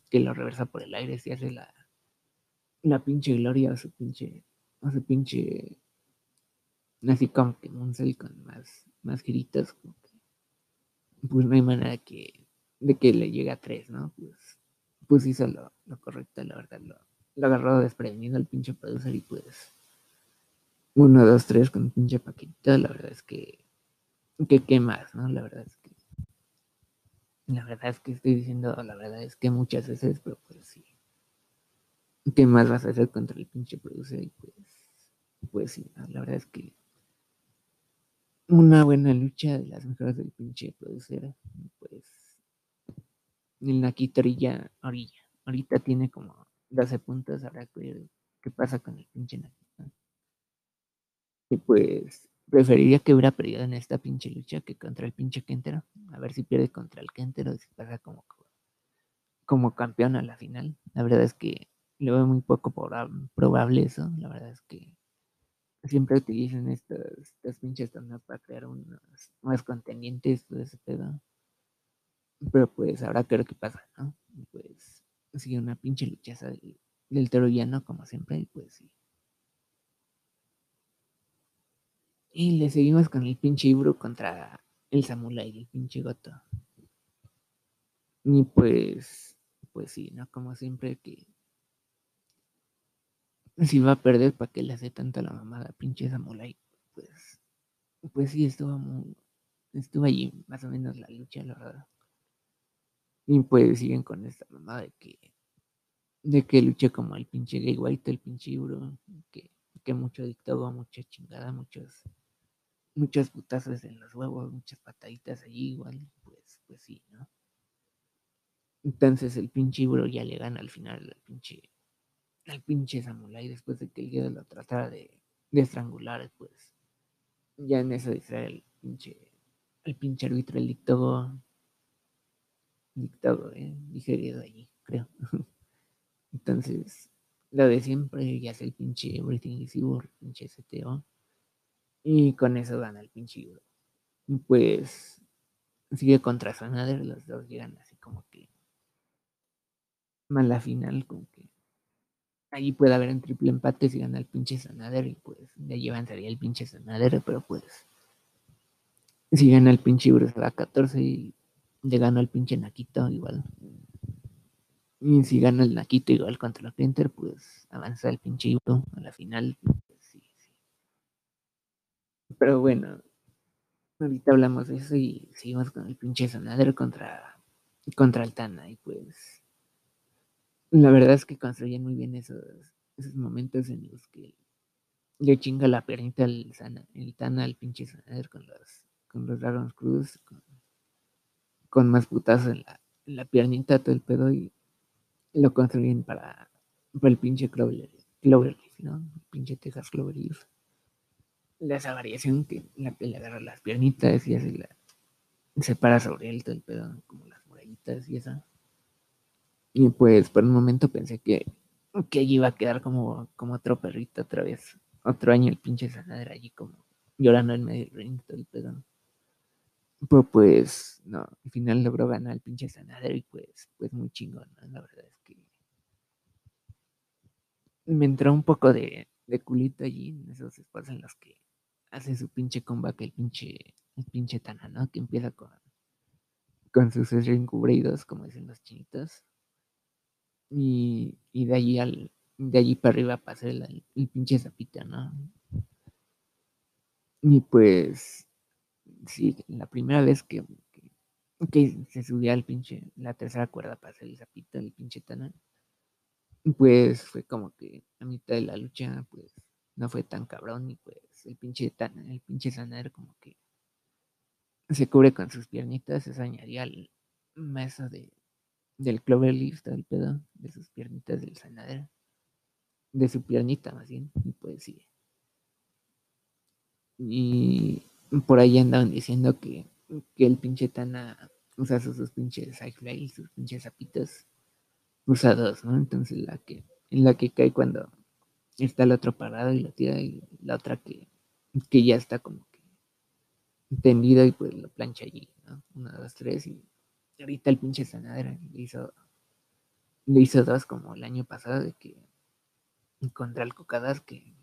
que lo reversa por el aire, si hace la, la pinche gloria o su pinche, o su pinche, así como que Munsel con más, más giritos, pues no hay manera que, de que le llegue a tres, ¿no? Pues, pues hizo lo, correcto, la verdad, lo, lo agarró desprevenido al pinche producer y pues uno, dos, tres con pinche paquetito, la verdad es que, que qué más, ¿no? La verdad es que, la verdad es que estoy diciendo, la verdad es que muchas veces, pero pues sí. ¿Qué más vas a hacer contra el pinche producer? Y pues, pues sí, la verdad es que una buena lucha de las mejores del pinche producer, el Nakito orilla, orilla, ahorita tiene como 12 puntos, habrá que ver qué pasa con el pinche Nakito. Y pues preferiría que hubiera perdido en esta pinche lucha que contra el pinche Kentero. A ver si pierde contra el Kentero, si pasa como, como campeón a la final. La verdad es que lo veo muy poco probable eso. La verdad es que siempre utilizan estas, estas pinches torneos para crear unos más contendientes, todo ese pedo. Pero pues habrá que ver pasa, ¿no? Pues sigue una pinche luchaza del, del troyano, como siempre, y pues sí. Y le seguimos con el pinche Ibru contra el Samurai, el pinche Goto. Y pues, pues sí, ¿no? Como siempre que si va a perder, ¿para qué le hace tanta la mamada, pinche Samurai? Pues, pues sí, estuvo muy, estuvo allí más o menos la lucha, la verdad. Y pues siguen con esta mamada de que, de que luche como el pinche Gay White, el pinche Ibru, que, que mucho dictado, mucha chingada, muchos muchas putazos en los huevos, muchas pataditas allí igual, pues, pues sí, ¿no? Entonces el pinche Ibro ya le gana al final al pinche, al pinche Samurai después de que el guía lo tratara de, de estrangular, pues ya en eso distrae el pinche, el pinche árbitro, el dictago, dictago, eh, dije allí, creo. Entonces, lo de siempre, ya es el pinche Everything is Evil, pinche STO. Y con eso gana el pinche Ibro. Pues sigue contra Sanader, los dos llegan así como que más la final, como que ahí puede haber un triple empate si gana el pinche Sanader y pues de ahí avanzaría el pinche Sanader, pero pues si gana el pinche Ibro se va a 14 y le gana el pinche Naquito igual. Y si gana el Naquito igual contra el Inter, pues avanza el pinche Ibro a la final. Sí, sí. Pero bueno, ahorita hablamos de eso y seguimos con el pinche Sanader contra, contra Altana. Y pues la verdad es que construyen muy bien esos, esos momentos en los que le chinga la piernita el, sana, el Tana al pinche Sanader con los, con los Dragon Cruz, con, con más putazos en la, en piernita, todo el pedo y lo construyen para, para el pinche Clover, Cloverleaf, ¿no? El pinche Texas Cloverleaf. Esa variación que la, le agarra las piernitas y así la se para sobre él todo el pedo, como las murallitas y eso. Y pues por un momento pensé que, que allí iba a quedar como, como otro perrito otra vez. Otro año el pinche sanadera allí como llorando en medio del ring, todo el pedo. Pero pues, no, al final logró ganar el pinche sanadero y pues, pues muy chingón, ¿no? La verdad es que me entró un poco de, de culito allí en esos espacios en los que hace su pinche comeback el pinche, el pinche Tana, ¿no? Que empieza con, con sus encubridos, como dicen los chinitos. Y, y de allí al, de allí para arriba pasa el, el pinche zapita, ¿no? Y pues sí, la primera vez que, que, se subía al pinche, la tercera cuerda para hacer el zapito, el pinche Tana, pues fue como que a mitad de la lucha, pues no fue tan cabrón y pues el pinche Tana, el pinche Sanar como que se cubre con sus piernitas, eso añadía al mesa de, del Cloverleaf, del pedo, de sus piernitas del Sanar, de su piernita más bien, y pues sí. Y por ahí andaban diciendo que, que el pinche Tana usa sus, pinches y sus pinches zapitos usados, ¿no? Entonces la que, en la que cae cuando está el otro parado y lo tira y la otra que, que ya está como que tendido y pues lo plancha allí, ¿no? Una, dos, tres y ahorita el pinche sanadera le hizo, le hizo dos como el año pasado de que contra el cocadas que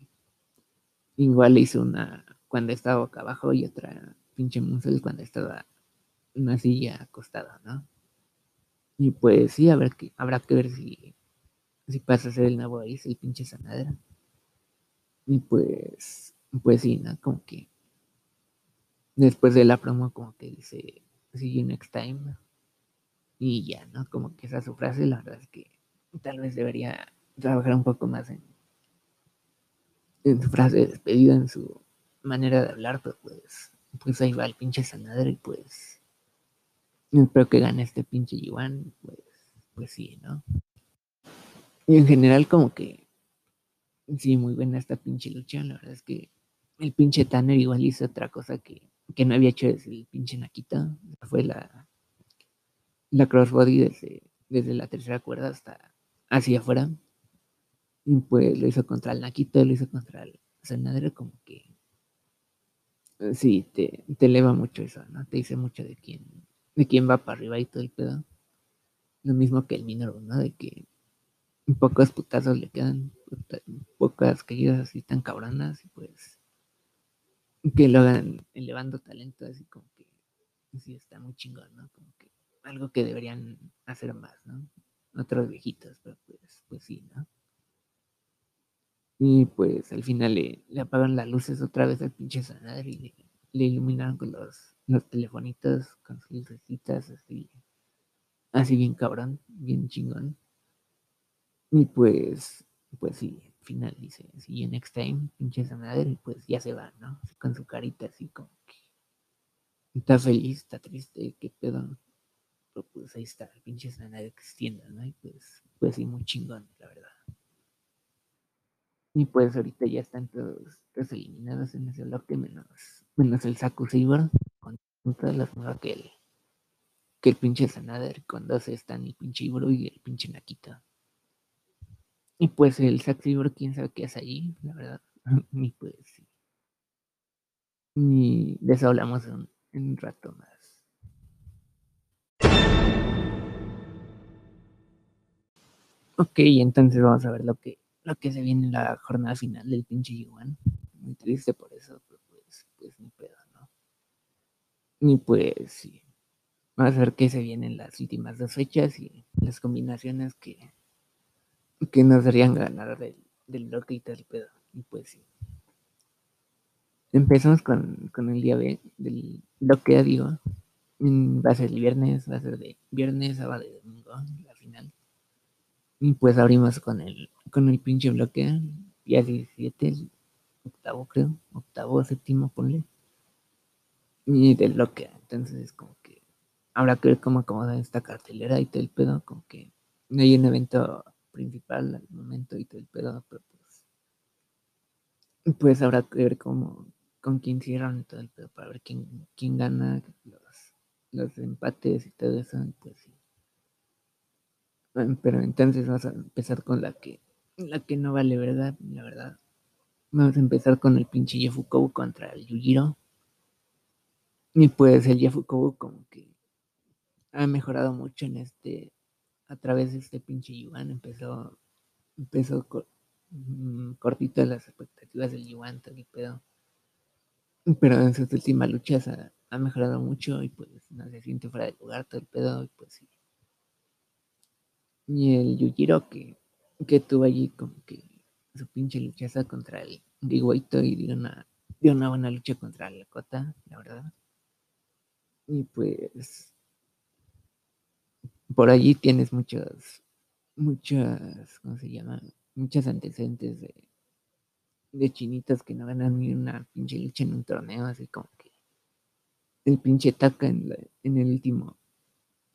igual le hizo una cuando estaba boca abajo y otra pinche Musel cuando estaba en una silla acostada, ¿no? Y pues sí, ver que, habrá que ver si, si pasa a ser el nuevo ahí, el pinche sanadera. Y pues, pues sí, ¿no? Como que después de la promo, como que dice, see you next time. Y ya, ¿no? Como que esa es su frase, la verdad es que tal vez debería trabajar un poco más en, en su frase de despedida, en su manera de hablar, pero pues, pues ahí va el pinche sanadero y pues espero que gane este pinche Yuan, pues, pues sí, ¿no? Y en general como que sí, muy buena esta pinche lucha, la verdad es que el pinche Tanner igual hizo otra cosa que, que no había hecho desde el pinche Nakita, fue la, la crossbody desde, desde la tercera cuerda hasta hacia afuera. Y pues lo hizo contra el Nakita, lo hizo contra el Sanadero, como que sí, te, te eleva mucho eso, ¿no? Te dice mucho de quién, de quién va para arriba y todo el pedo. Lo mismo que el Minoru, ¿no? De que pocos putazos le quedan, pocas caídas así tan cabronas y pues que lo hagan elevando talento así como que sí está muy chingón, ¿no? Como que algo que deberían hacer más, ¿no? Otros viejitos, pero pues, pues sí, ¿no? Y pues al final le, le apagan las luces otra vez al pinche sanar y le, iluminaron con los, los telefonitos, con sus lucecitas, así, así bien cabrón, bien chingón. Y pues, pues sí, al final dice, sí, next time, pinche sanar, y pues ya se va, ¿no? Con su carita así como que está feliz, está triste, qué pedo. Pero pues ahí está, el pinche sanar existiendo, ¿no? Y pues, pues sí, muy chingón, la verdad. Y pues ahorita ya están todos, todos eliminados en ese bloque, menos, menos el Saku Saber, con todas las nuevas que el, que el pinche Sanader, con dos están el pinche Ibro y el pinche Nakita. Y pues el Saku Saber, quién sabe qué hace allí, la verdad. y pues sí. Y de eso hablamos en, en un rato más. Ok, entonces vamos a ver lo que lo que se viene en la jornada final del pinche Yuan. Muy triste por eso, pero pues, pues ni pedo, ¿no? Ni pues sí. Vamos a ver qué se viene en las últimas dos fechas y las combinaciones que, que nos harían ganar del, del bloque y tal pedo. Y pues sí. Empezamos con, con el día B del bloque, digo. Mm, Va a ser el viernes, va a ser de viernes, sábado y domingo, la final. Y pues abrimos con el, con el pinche bloque, día 17, el octavo creo, octavo, séptimo, ponle. Y del bloque, entonces como que habrá que ver cómo acomoda esta cartelera y todo el pedo, como que no hay un evento principal al momento y todo el pedo, pero pues, pues habrá que ver cómo, con quién cierran y todo el pedo, para ver quién, quién gana los, los empates y todo eso, pues sí. Pero entonces vamos a empezar con la que, la que no vale verdad, la verdad. Vamos a empezar con el pinche Yafukou contra el Yujiro. Y pues el Yafukou como que ha mejorado mucho en este, a través de este pinche Yuan. Empezó, empezó mm, cortito las expectativas del Yuan, todo el pedo. Pero en sus últimas luchas ha, ha mejorado mucho y pues no se siente fuera de lugar todo el pedo y pues sí. Y el Yujiro que, que tuvo allí como que su pinche luchaza contra el Giguaito y dio una, dio una buena lucha contra la Cota, la verdad. Y pues por allí tienes muchos, muchas, ¿cómo se llama? Muchos antecedentes de, de chinitos que no ganan ni una pinche lucha en un torneo, así como que el pinche Taka en, la- en el último,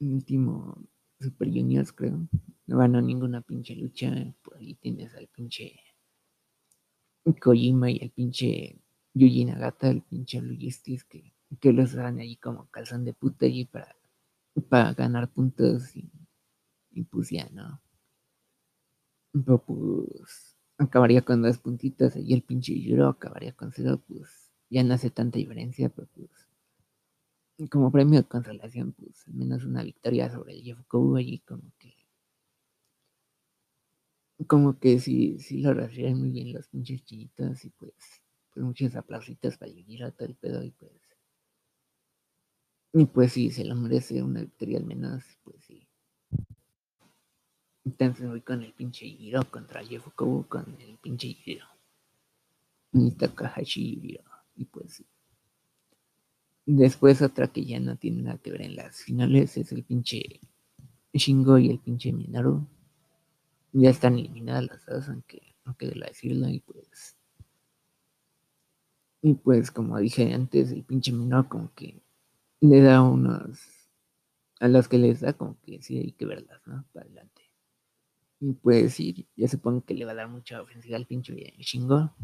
último Super Juniors, creo. No ganó ninguna pinche lucha. Por ahí tienes al pinche Kojima y el pinche Yuji Nagata, el pinche Logistis, que, que los dan ahí como calzón de puta allí para, para ganar puntos y, y pues ya, ¿no? Pero pues acabaría con dos puntitos y el pinche Yuro acabaría con cero, pues ya no hace tanta diferencia, pero pues como premio de consolación, pues al menos una victoria sobre el Jeff Kobu allí como que como que sí, sí lo recibieron muy bien los pinches chinitos y pues, pues muchos aplausitos para Yujiro, todo el pedo y pues y pues sí, se lo merece una victoria al menos, pues sí. Entonces voy con el pinche Yujiro contra Jeff Kobu con el pinche Yujiro. Y Takahashi Yujiro. Y pues sí. Después otra que ya no tiene nada que ver en las finales es el pinche Shingo y el pinche Minoru. Ya están eliminadas las dos, aunque no quede la decirlo, y pues. Y pues, como dije antes, el pinche Minoru como que le da unos. A los que les da, como que sí hay que verlas, ¿no? Para adelante. Y pues sí, ya supongo que le va a dar mucha ofensiva al pinche Shingo.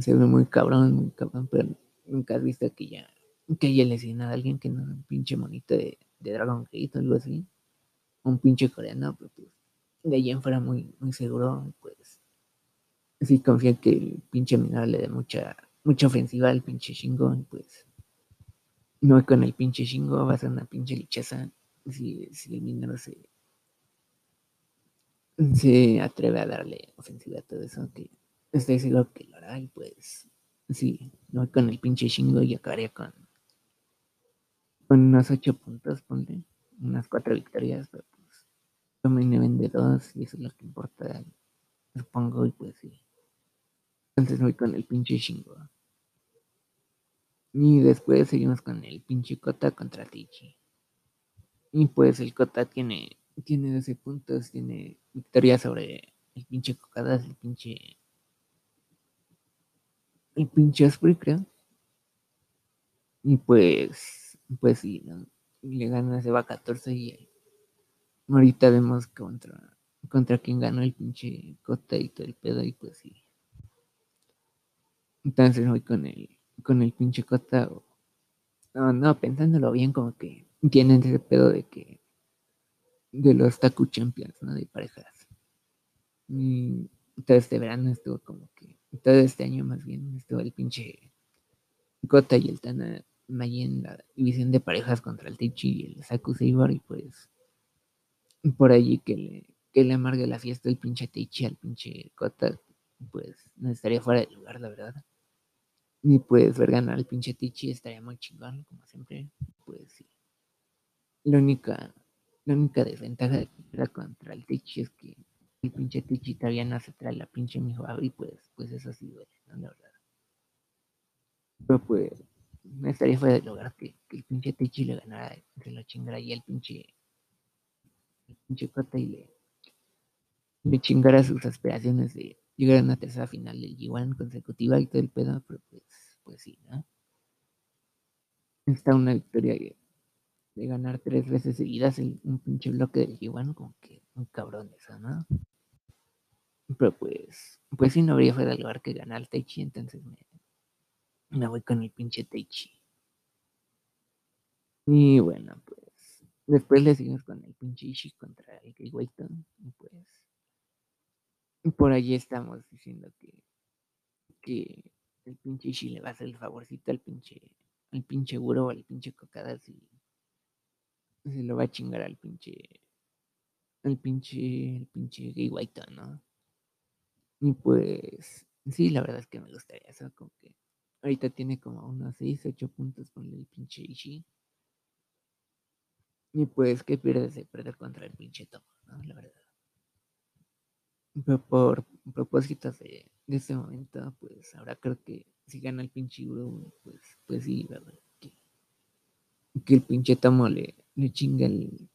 Se ve muy cabrón, muy cabrón, pero nunca has visto que ya que haya lesionado a alguien que no es un pinche monito de, de Dragon Gate o algo así. Un pinche coreano, pero pues de allá en fuera muy, muy seguro, pues sí confío que el pinche Minoru le dé mucha, mucha ofensiva al pinche Shingo, y pues no con el pinche Shingo, va a ser una pinche lichaza si, si el Minoru se, se atreve a darle ofensiva a todo eso, que estoy seguro que lo hará, y pues sí, no con el pinche Shingo y acabaría con, con unos ocho puntos, ponle, unas cuatro victorias, pero pues yo me de dos y eso es lo que importa, supongo, y pues sí. Entonces voy con el pinche Shingo. Y después seguimos con el pinche Kota contra Tichi. Y pues el Kota tiene, tiene 12 puntos, tiene victoria sobre el pinche Cocadas, el pinche. El pinche Osprey, creo. Y pues, pues sí, ¿no? Le gana, se va a 14 y ahorita vemos contra, contra quién ganó el pinche Kota y todo el pedo y pues sí. Entonces voy con el, con el pinche Kota. o- No, no, pensándolo bien, como que tienen ese pedo de que de los Taku Champions, ¿no? De parejas. Y todo este verano estuvo como que, todo este año más bien, estuvo el pinche Kota y el Tana Mayi en la división de parejas contra el Tichi y el Saku Saber y pues por allí que le, que le amargue la fiesta el pinche Teichi al pinche Kota, pues no estaría fuera de lugar, la verdad. Y pues ver ganar al pinche Tichi estaría muy chingón, como siempre. Pues sí. La única, La única desventaja de que pierda contra el Techi es que el pinche Techi todavía no se trae la pinche mi y pues, pues eso sí duele, ¿no? La verdad. Pero pues, no estaría fuera de lugar que, que el pinche Techi le ganara, se lo chingara y el pinche, el pinche Kota y le, le chingara sus aspiraciones de llegar a una tercera final del G1 consecutiva y todo el pedo, pero pues, pues sí, ¿no? Está una victoria de, ganar tres veces seguidas en un pinche bloque del G1, como que un cabrón eso, ¿no? Pero pues, pues sí, no habría fuera del lugar que ganar Taichi, entonces me, me voy con el pinche Taichi. Y bueno, pues después le seguimos con el pinche Ishii contra el Gay Wayton. Y pues por allí estamos diciendo que, que el pinche Ishii le va a hacer el favorcito al pinche, al pinche Guro o al pinche Cocadas y se lo va a chingar al pinche, al pinche, el pinche Gay Wayton, ¿no? Y pues, sí, la verdad es que me gustaría eso, como que ahorita tiene como unos 6, 8 puntos con el pinche Ishii. Y pues, ¿qué pierde de perder contra el pinche Tomo, no? La verdad. Pero por propósitos de, de este momento, pues ahora creo que si gana el pinche Uro, pues, pues sí, ¿verdad? Que, que el pinche Tomo le, le chinga el,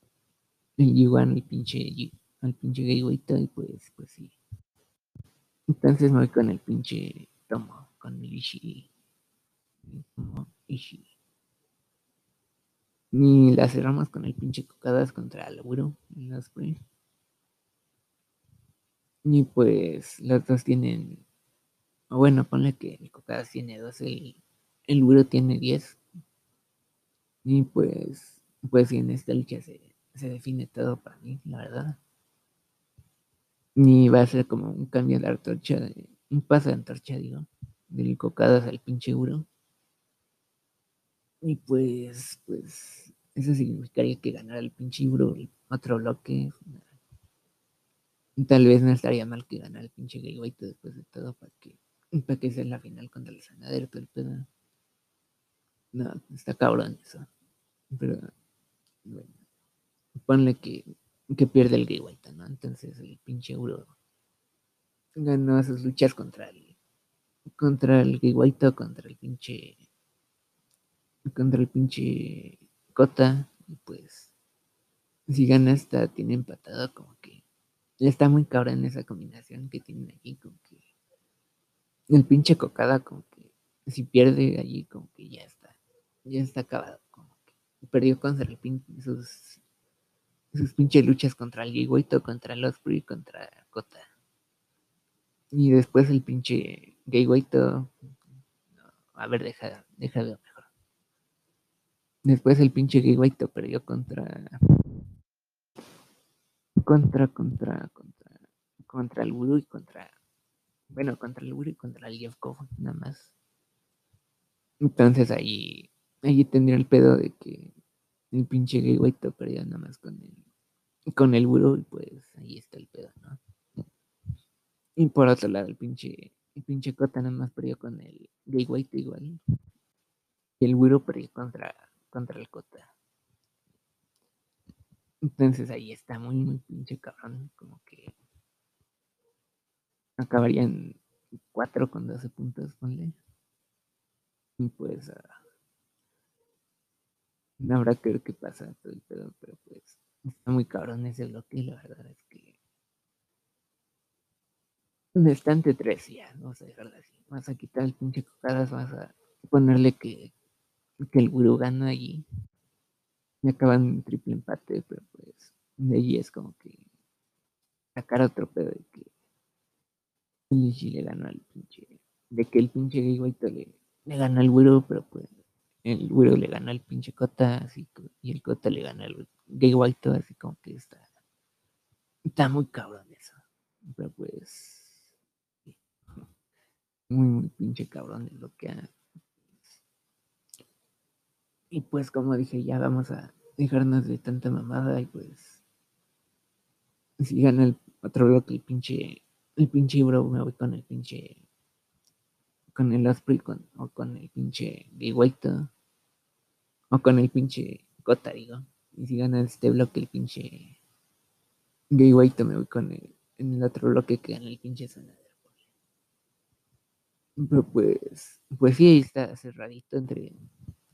el Yuan al pinche, al pinche Gaiwita y pues, pues sí. Entonces me voy con el pinche Tomo, con el Ishii. Tomo. Y la cerramos con el pinche Cocadas contra el Uro en las pre. Y pues los dos tienen. Bueno, ponle que el Cocadas tiene 12, el, el Uro tiene 10. Y pues, pues en esta lucha se, se define todo para mí, la verdad. Y va a ser como un cambio de antorcha, un paso de antorcha, digo, del Cocadas al pinche Uro. Y pues, pues, eso significaría que ganara el pinche Uro el otro bloque. Tal vez no estaría mal que ganara el pinche Gaywaito después de todo para que, para que sea la final contra el sanadero, todo el pedo. No, está cabrón eso. Pero, bueno, ponle que, que pierde el Gaywaito, ¿no? Entonces el pinche Euro ganó sus luchas contra el contra el Gaywaito, contra el pinche contra el pinche Kota y pues si gana esta tiene empatado como que está muy cabrón esa combinación que tienen aquí como que el pinche cocada como que si pierde allí como que ya está ya está acabado como que perdió el pinche sus sus pinches luchas contra el Gaywaito, contra el Osprey, contra Kota. Y después el pinche. No, a ver, deja, deja de mejor. Después el pinche Gaywaito perdió contra. Contra, contra, contra. Contra el Voodoo y contra. Bueno, contra el Voodoo y contra el Jeffco, nada más. Entonces ahí. Allí tendría el pedo de que el pinche Gaywaito perdió nada más con el, con el Buro y pues ahí está el pedo, ¿no? Y por otro lado, el pinche, el pinche Kota nada más perdió con el Gaywaito igual. Y el Buro perdió contra, contra el Kota. Entonces ahí está muy, muy pinche cabrón, como que acabaría en 4 con 12 puntos, ponle. Y pues... Uh, habrá que ver qué pasa todo el pedo, pero pues está muy cabrón ese bloque, la verdad es que bastante tres ya, vamos a dejarlo así. Vas a quitar el pinche cocadas, vas a ponerle que, que el gurú gana allí. Me acaban en triple empate, pero pues de allí es como que sacar otro pedo de que el le ganó al pinche, de que el pinche Gaywaito le, le ganó al gurú, pero pues el güero le gana al pinche Cota, así y el Cota le gana al Gay White, así como que está, está muy cabrón eso. Pero pues, muy, muy pinche cabrón es lo que ha. Y pues, como dije, ya vamos a dejarnos de tanta mamada y pues, si gana el otro bloque, el pinche, el pinche bro, me voy con el pinche con el Osprey con, o con el pinche Gay White o con el pinche Cota, digo. y si gana este bloque el pinche Gay White, me voy con el, en el otro bloque que gana el pinche Sanadero. Pero pues, pues sí, ahí está cerradito entre,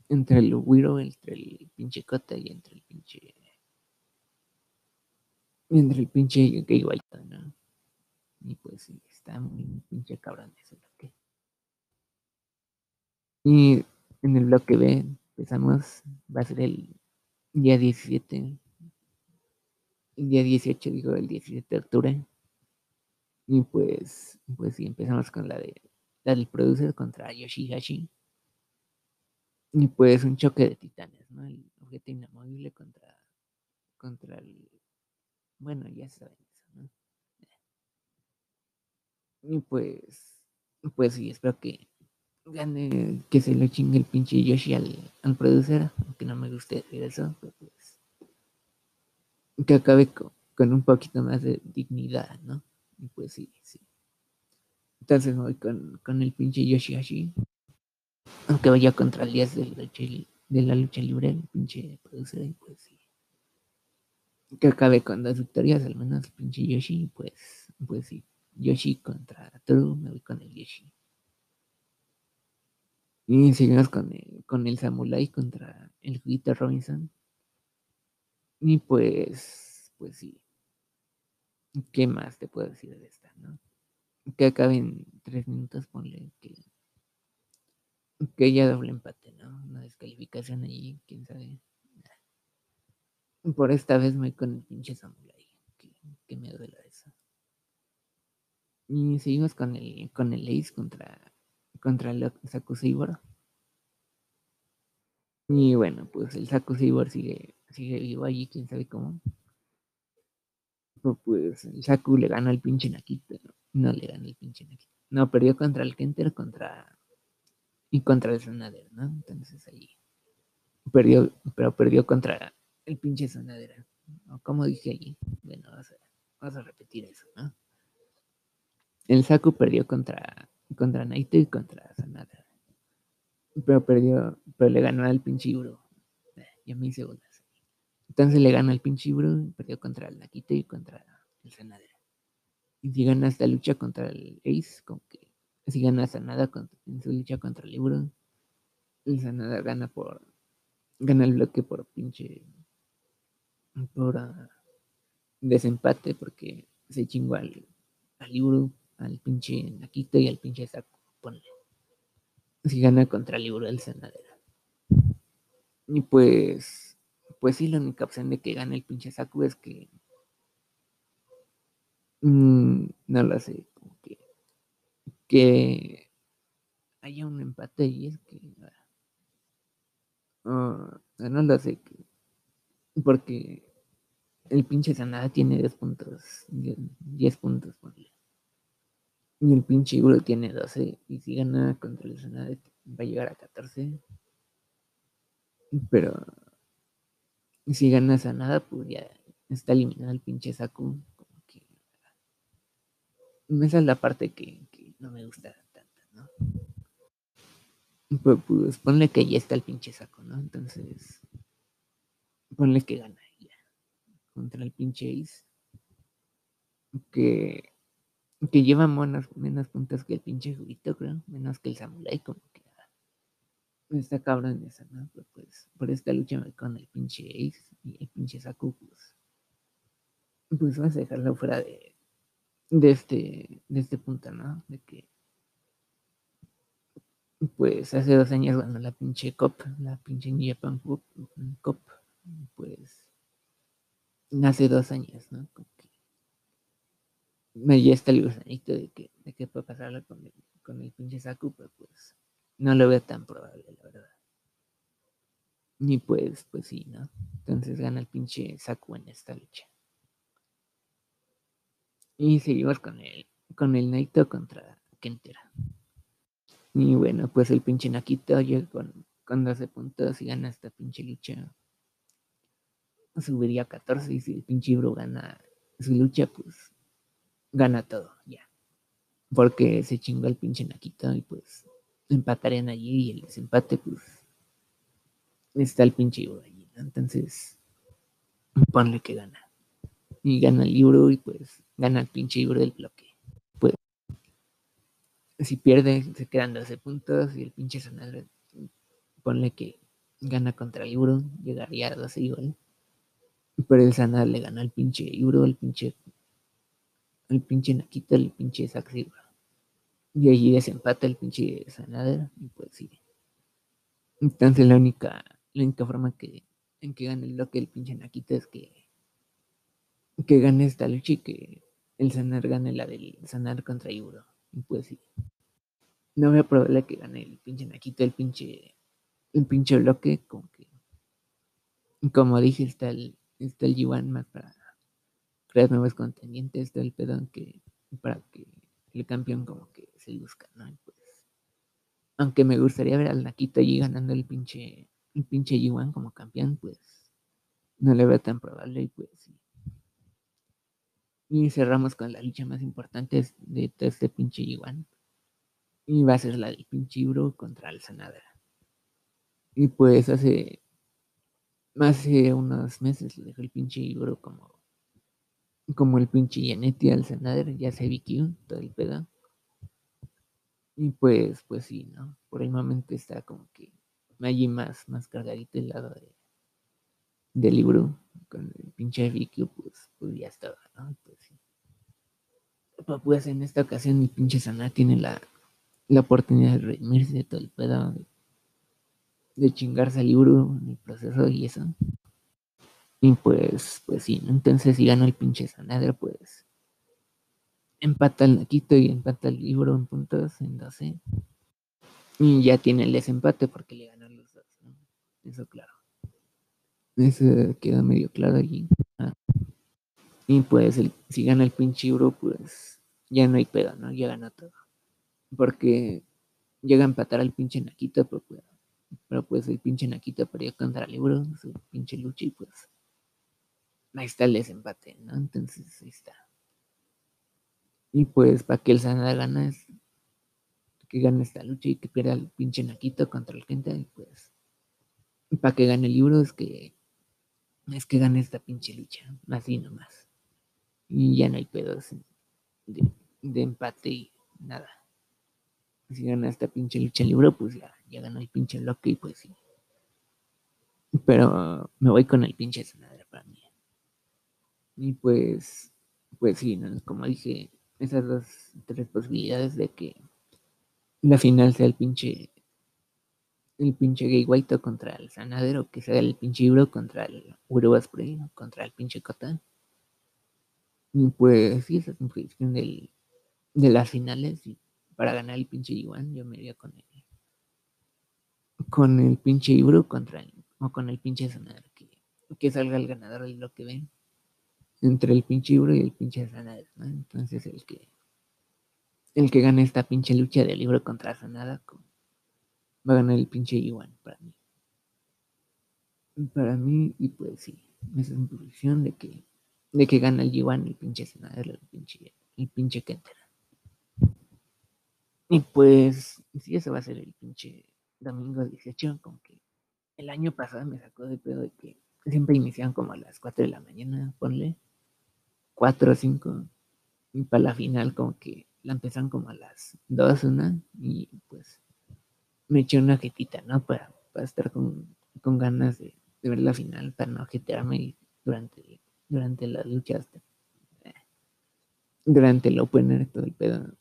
entre el Wiro, entre el pinche Cota y entre el pinche. y entre el pinche Gay White, ¿no? Y pues sí, está muy pinche cabrón ese bloque. Y en el bloque B empezamos, va a ser el día 17, el día 18, digo, el 17 de octubre. Y pues, pues sí, empezamos con la de la del producer contra Yoshihashi. Y pues un choque de titanes, ¿no? El objeto inamovible contra, contra el... Bueno, ya saben eso, ¿no? Y pues, pues sí, espero que gane, que se lo chingue el pinche Yoshi al, al producer, aunque no me guste decir eso, pero pues que acabe con, un poquito más de dignidad, ¿no? Y pues sí, sí. Entonces voy con, con el pinche Yoshihashi. Aunque vaya contra el 10 de la lucha, de la lucha libre, el pinche producer, y pues sí. Que acabe con dos victorias, al menos el pinche Yoshi, pues, pues sí. Yoshi contra Toru, me voy con el Yoshi. Y seguimos con el, con el Samurai contra el Juguito Robinson. Y pues, pues sí. ¿Qué más te puedo decir de esta, no? Que acabe en tres minutos, ponle que, que haya doble empate, ¿no? Una descalificación allí, quién sabe. Por esta vez me voy con el pinche Samurai, que, que me duela eso. Y seguimos con el, con el Ace contra, contra el Saku Saber. Y bueno, pues el Saku Saber sigue, sigue vivo allí, quién sabe cómo. Pues el Saku le gana al pinche Nakita. No, no le gana el pinche Nakita. No, perdió contra el Kenter contra y contra el Sonader, ¿no? Entonces ahí perdió, pero perdió contra el pinche Sonader. ¿no? Como dije allí. Bueno, vamos a, vamos a repetir eso, ¿no? El Saku perdió contra, contra Naito y contra Sanada. Pero perdió, pero le ganó al pinche. Eh, Ya me hice bolas. Entonces le gana al pinche Ibro, perdió contra el Nakito y contra el Sanada. Y si gana esta lucha contra el Ace, como que si gana Sanada en su lucha contra el Ibro, el Sanada gana por gana el bloque por pinche por ah, desempate porque se chingó al, al al pinche Nakito y al pinche Saku, ponle. Si gana contra el Ibro el Sanadera. Y pues, pues sí, la única opción de que gane el pinche Saku es que mm, no lo sé, como que, que haya un empate y es que ah, no lo sé, que- porque el pinche Sanada tiene 10 puntos, 10 10 puntos, ponle. Y el pinche Iburo tiene 12. Y si gana contra el Sanada va a llegar a 14. Pero si gana Sanada, pues ya está eliminado el pinche Saku. Como que esa es la parte que, no me gusta tanto, ¿no? Pues, pues ponle que ya está el pinche Saku, ¿no? Entonces, ponle que gana ya contra el pinche Ace. Que que lleva menos, menos puntos que el pinche juguito, creo, menos que el samurai, como que ah, está cabrón esa, ¿no? Pero pues por esta lucha con el pinche Ace y el pinche Saku, pues, pues vas a dejarlo fuera de, de este, de este punto, ¿no? De que pues hace dos años ganó la pinche Cop, la pinche Japan Cup, Cup, pues hace dos años, ¿no? Como me ya está el gusanito de que, de que puede pasarlo con el, con el pinche Saku, pero pues no lo veo tan probable, la verdad. Y pues, pues sí, ¿no? Entonces gana el pinche Saku en esta lucha. Y seguimos con el, con el Naito contra Kentera. Y bueno, pues el pinche Nakito llega con, con 12 puntos y gana esta pinche lucha. Subiría a 14 y si el pinche Ibro gana su lucha, pues gana todo, ya. Porque se chingó el pinche Nakito y pues empatarían allí y el desempate, pues está el pinche Ibro allí, ¿no? Entonces, ponle que gana. Y gana el libro y pues gana el pinche libro del bloque. Pues si pierde, se quedan 12 puntos y el pinche Sanadra, ponle que gana contra el libro, llegaría a 12 igual. Pero el Sanadra le gana al pinche libro, el pinche, el pinche Nakita, el pinche Zack Y allí desempata el pinche Sanadra y pues sigue. Entonces la única, la única forma que, en que gane el bloque el pinche Nakita es que, que gane esta lucha y que el Sanar gane la del Sanar contra Iburo. Y pues sí. No voy a probarle que gane el pinche Nakita, el pinche, el pinche bloque, como que, como dije, está el, está el G1 más para crear nuevos contendientes, está el pedón que, para que el campeón como que se luzca, ¿no? pues, aunque me gustaría ver al Nakita allí ganando el pinche, el pinche G1 como campeón, pues no le veo tan probable y pues sí. Y cerramos con la lucha más importante de todo este pinche G1. Y va a ser la del pinche Ibro contra el Sanadra. Y pues hace, hace unos meses le dejó el pinche Ibro como, como el pinche Yanetti al Sanadra, ya se BQ, todo el pedo. Y pues, pues sí, ¿no? Por el momento está como que allí más, más cargadito el lado de, del libro. Con el pinche VQ, pues, pues ya estaba, ¿no? Pues sí. Pues en esta ocasión mi pinche Sana tiene la, la oportunidad de redimirse de todo el pedo, de, chingarse al libro en el proceso y eso. Y pues, pues sí, ¿no? Entonces si gana el pinche Sanadra, pues empata el Naquito y empata el libro en puntos en 12. Y ya tiene el desempate porque le ganó los dos, ¿no? Eso claro. Eso queda medio claro allí. Ah. Y pues si gana el pinche libro, pues ya no hay pedo, ¿no? Ya gana todo. Porque llega a empatar al pinche Naquito, pero pues, pero pues el pinche Naquito perdió contra el libro, su pinche lucha y pues ahí está el desempate, ¿no? Entonces ahí está. Y pues para que el Sanada gane es que gane esta lucha y que pierda el pinche Naquito contra el gente, y pues para que gane el libro es que es que gane esta pinche lucha, así nomás. Y ya no hay pedos de, de empate y nada. Si gana esta pinche lucha el libro, pues ya, ya ganó el pinche bloque y pues sí. Pero me voy con el pinche Sanada. Y pues, pues sí, ¿no? como dije, esas dos, tres posibilidades de que la final sea el pinche el pinche Gay White contra el Sanadero, que sea el pinche Ibro contra el Uruguaspre, contra el pinche Cotán. Y pues sí, esa es mi predicción del, de las finales. Y para ganar el pinche Iwan, yo me iría con el con el pinche Ibro contra el, o con el pinche Sanadero, que, que salga el ganador de lo que ven entre el pinche libro y el pinche Sanada, ¿no? Entonces el que el que gane esta pinche lucha de libro contra Sanada va a ganar el pinche Iwan para mí. Para mí, y pues sí, esa es mi posición de que de que gana el Iwan el pinche Sanada, el pinche, el pinche Kentera. Y pues, sí, ese va a ser el pinche domingo 18, como que el año pasado me sacó de pedo de que siempre iniciaban como a las 4 de la mañana, ponle. 4 o 5. Y para la final como que la empezaron como a las 2, una, y pues me eché una jetita, ¿no? Para, para estar con, con ganas de, de, ver la final, para no jetearme durante, durante las luchas, eh, durante el opener, todo el pedo,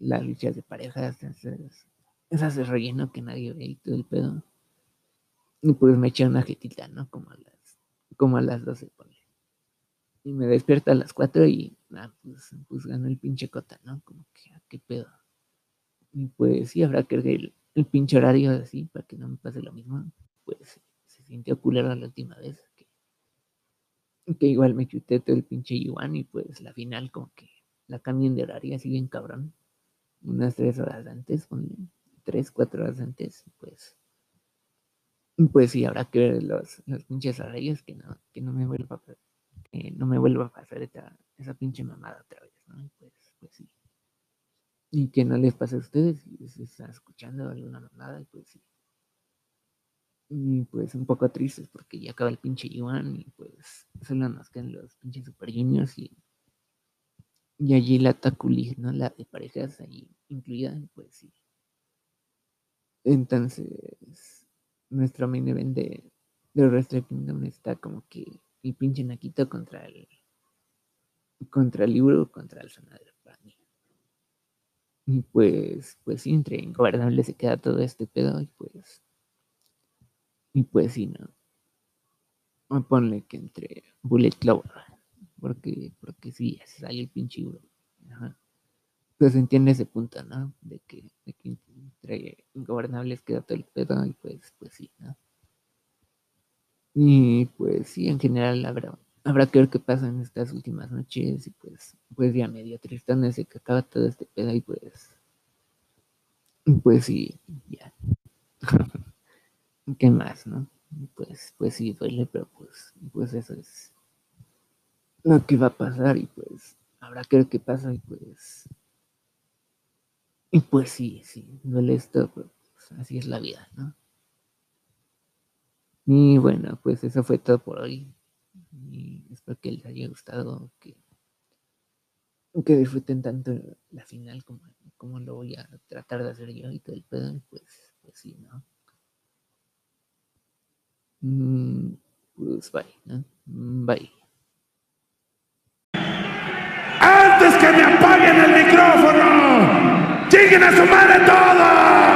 las luchas de parejas, esas, esas de relleno que nadie ve y todo el pedo. Y pues me eché una jetita, ¿no? Como a las, como a las 12, ponle. Y me despierta a las 4 y ah, pues, pues ganó el pinche cota, ¿no? Como que, ah, qué pedo. Y pues sí, habrá que el, el pinche horario así para que no me pase lo mismo. Pues se sintió culero la última vez. Que, igual me chuté todo el pinche Yuan y pues la final como que la cambien de horario así bien cabrón. Unas tres horas antes, ponle, tres, cuatro horas antes, pues pues sí, habrá que ver los, los pinches horarios que no, que no me vuelva a no me vuelva a pasar esa, esa pinche mamada otra vez, ¿no? Pues, pues sí. Y que no les pase a ustedes si se están escuchando alguna mamada, pues sí. Y pues un poco tristes porque ya acaba el pinche Yuan y pues solo nos quedan los pinches Super Juniors y, y allí la Takuli, ¿no? La de parejas ahí incluida, y pues sí. Entonces, nuestro main event de, de Kingdom está como que el pinche Nakito contra el contra el libro, contra el sonadero para mí. Y pues, pues sí, entre ingobernable se queda todo este pedo y pues y pues sí, ¿no? A ponle que entre Bullet Club, porque, porque sí, se sale el pinche libro. Pues entiende ese punto, ¿no? De que, de que entre ingobernables queda todo el pedo y pues, pues sí, ¿no? Y pues sí, en general habrá, habrá que ver qué pasa en estas últimas noches y pues, pues ya medio tristón ese que acaba todo este pedo y pues, pues sí, ya. ¿Qué más, no? Pues, pues sí, duele, pero pues, pues eso es lo que va a pasar y pues habrá que ver qué pasa y pues, y pues sí, sí, duele esto, pero pues, así es la vida, ¿no? Y bueno, pues eso fue todo por hoy. Y espero que les haya gustado, que, que disfruten tanto la final como, como lo voy a tratar de hacer yo y todo el pedo. Pues, pues sí, ¿no? Mm, pues bye, ¿no? Bye. ¡Antes que me apaguen el micrófono! ¡Lleguen a su madre todos!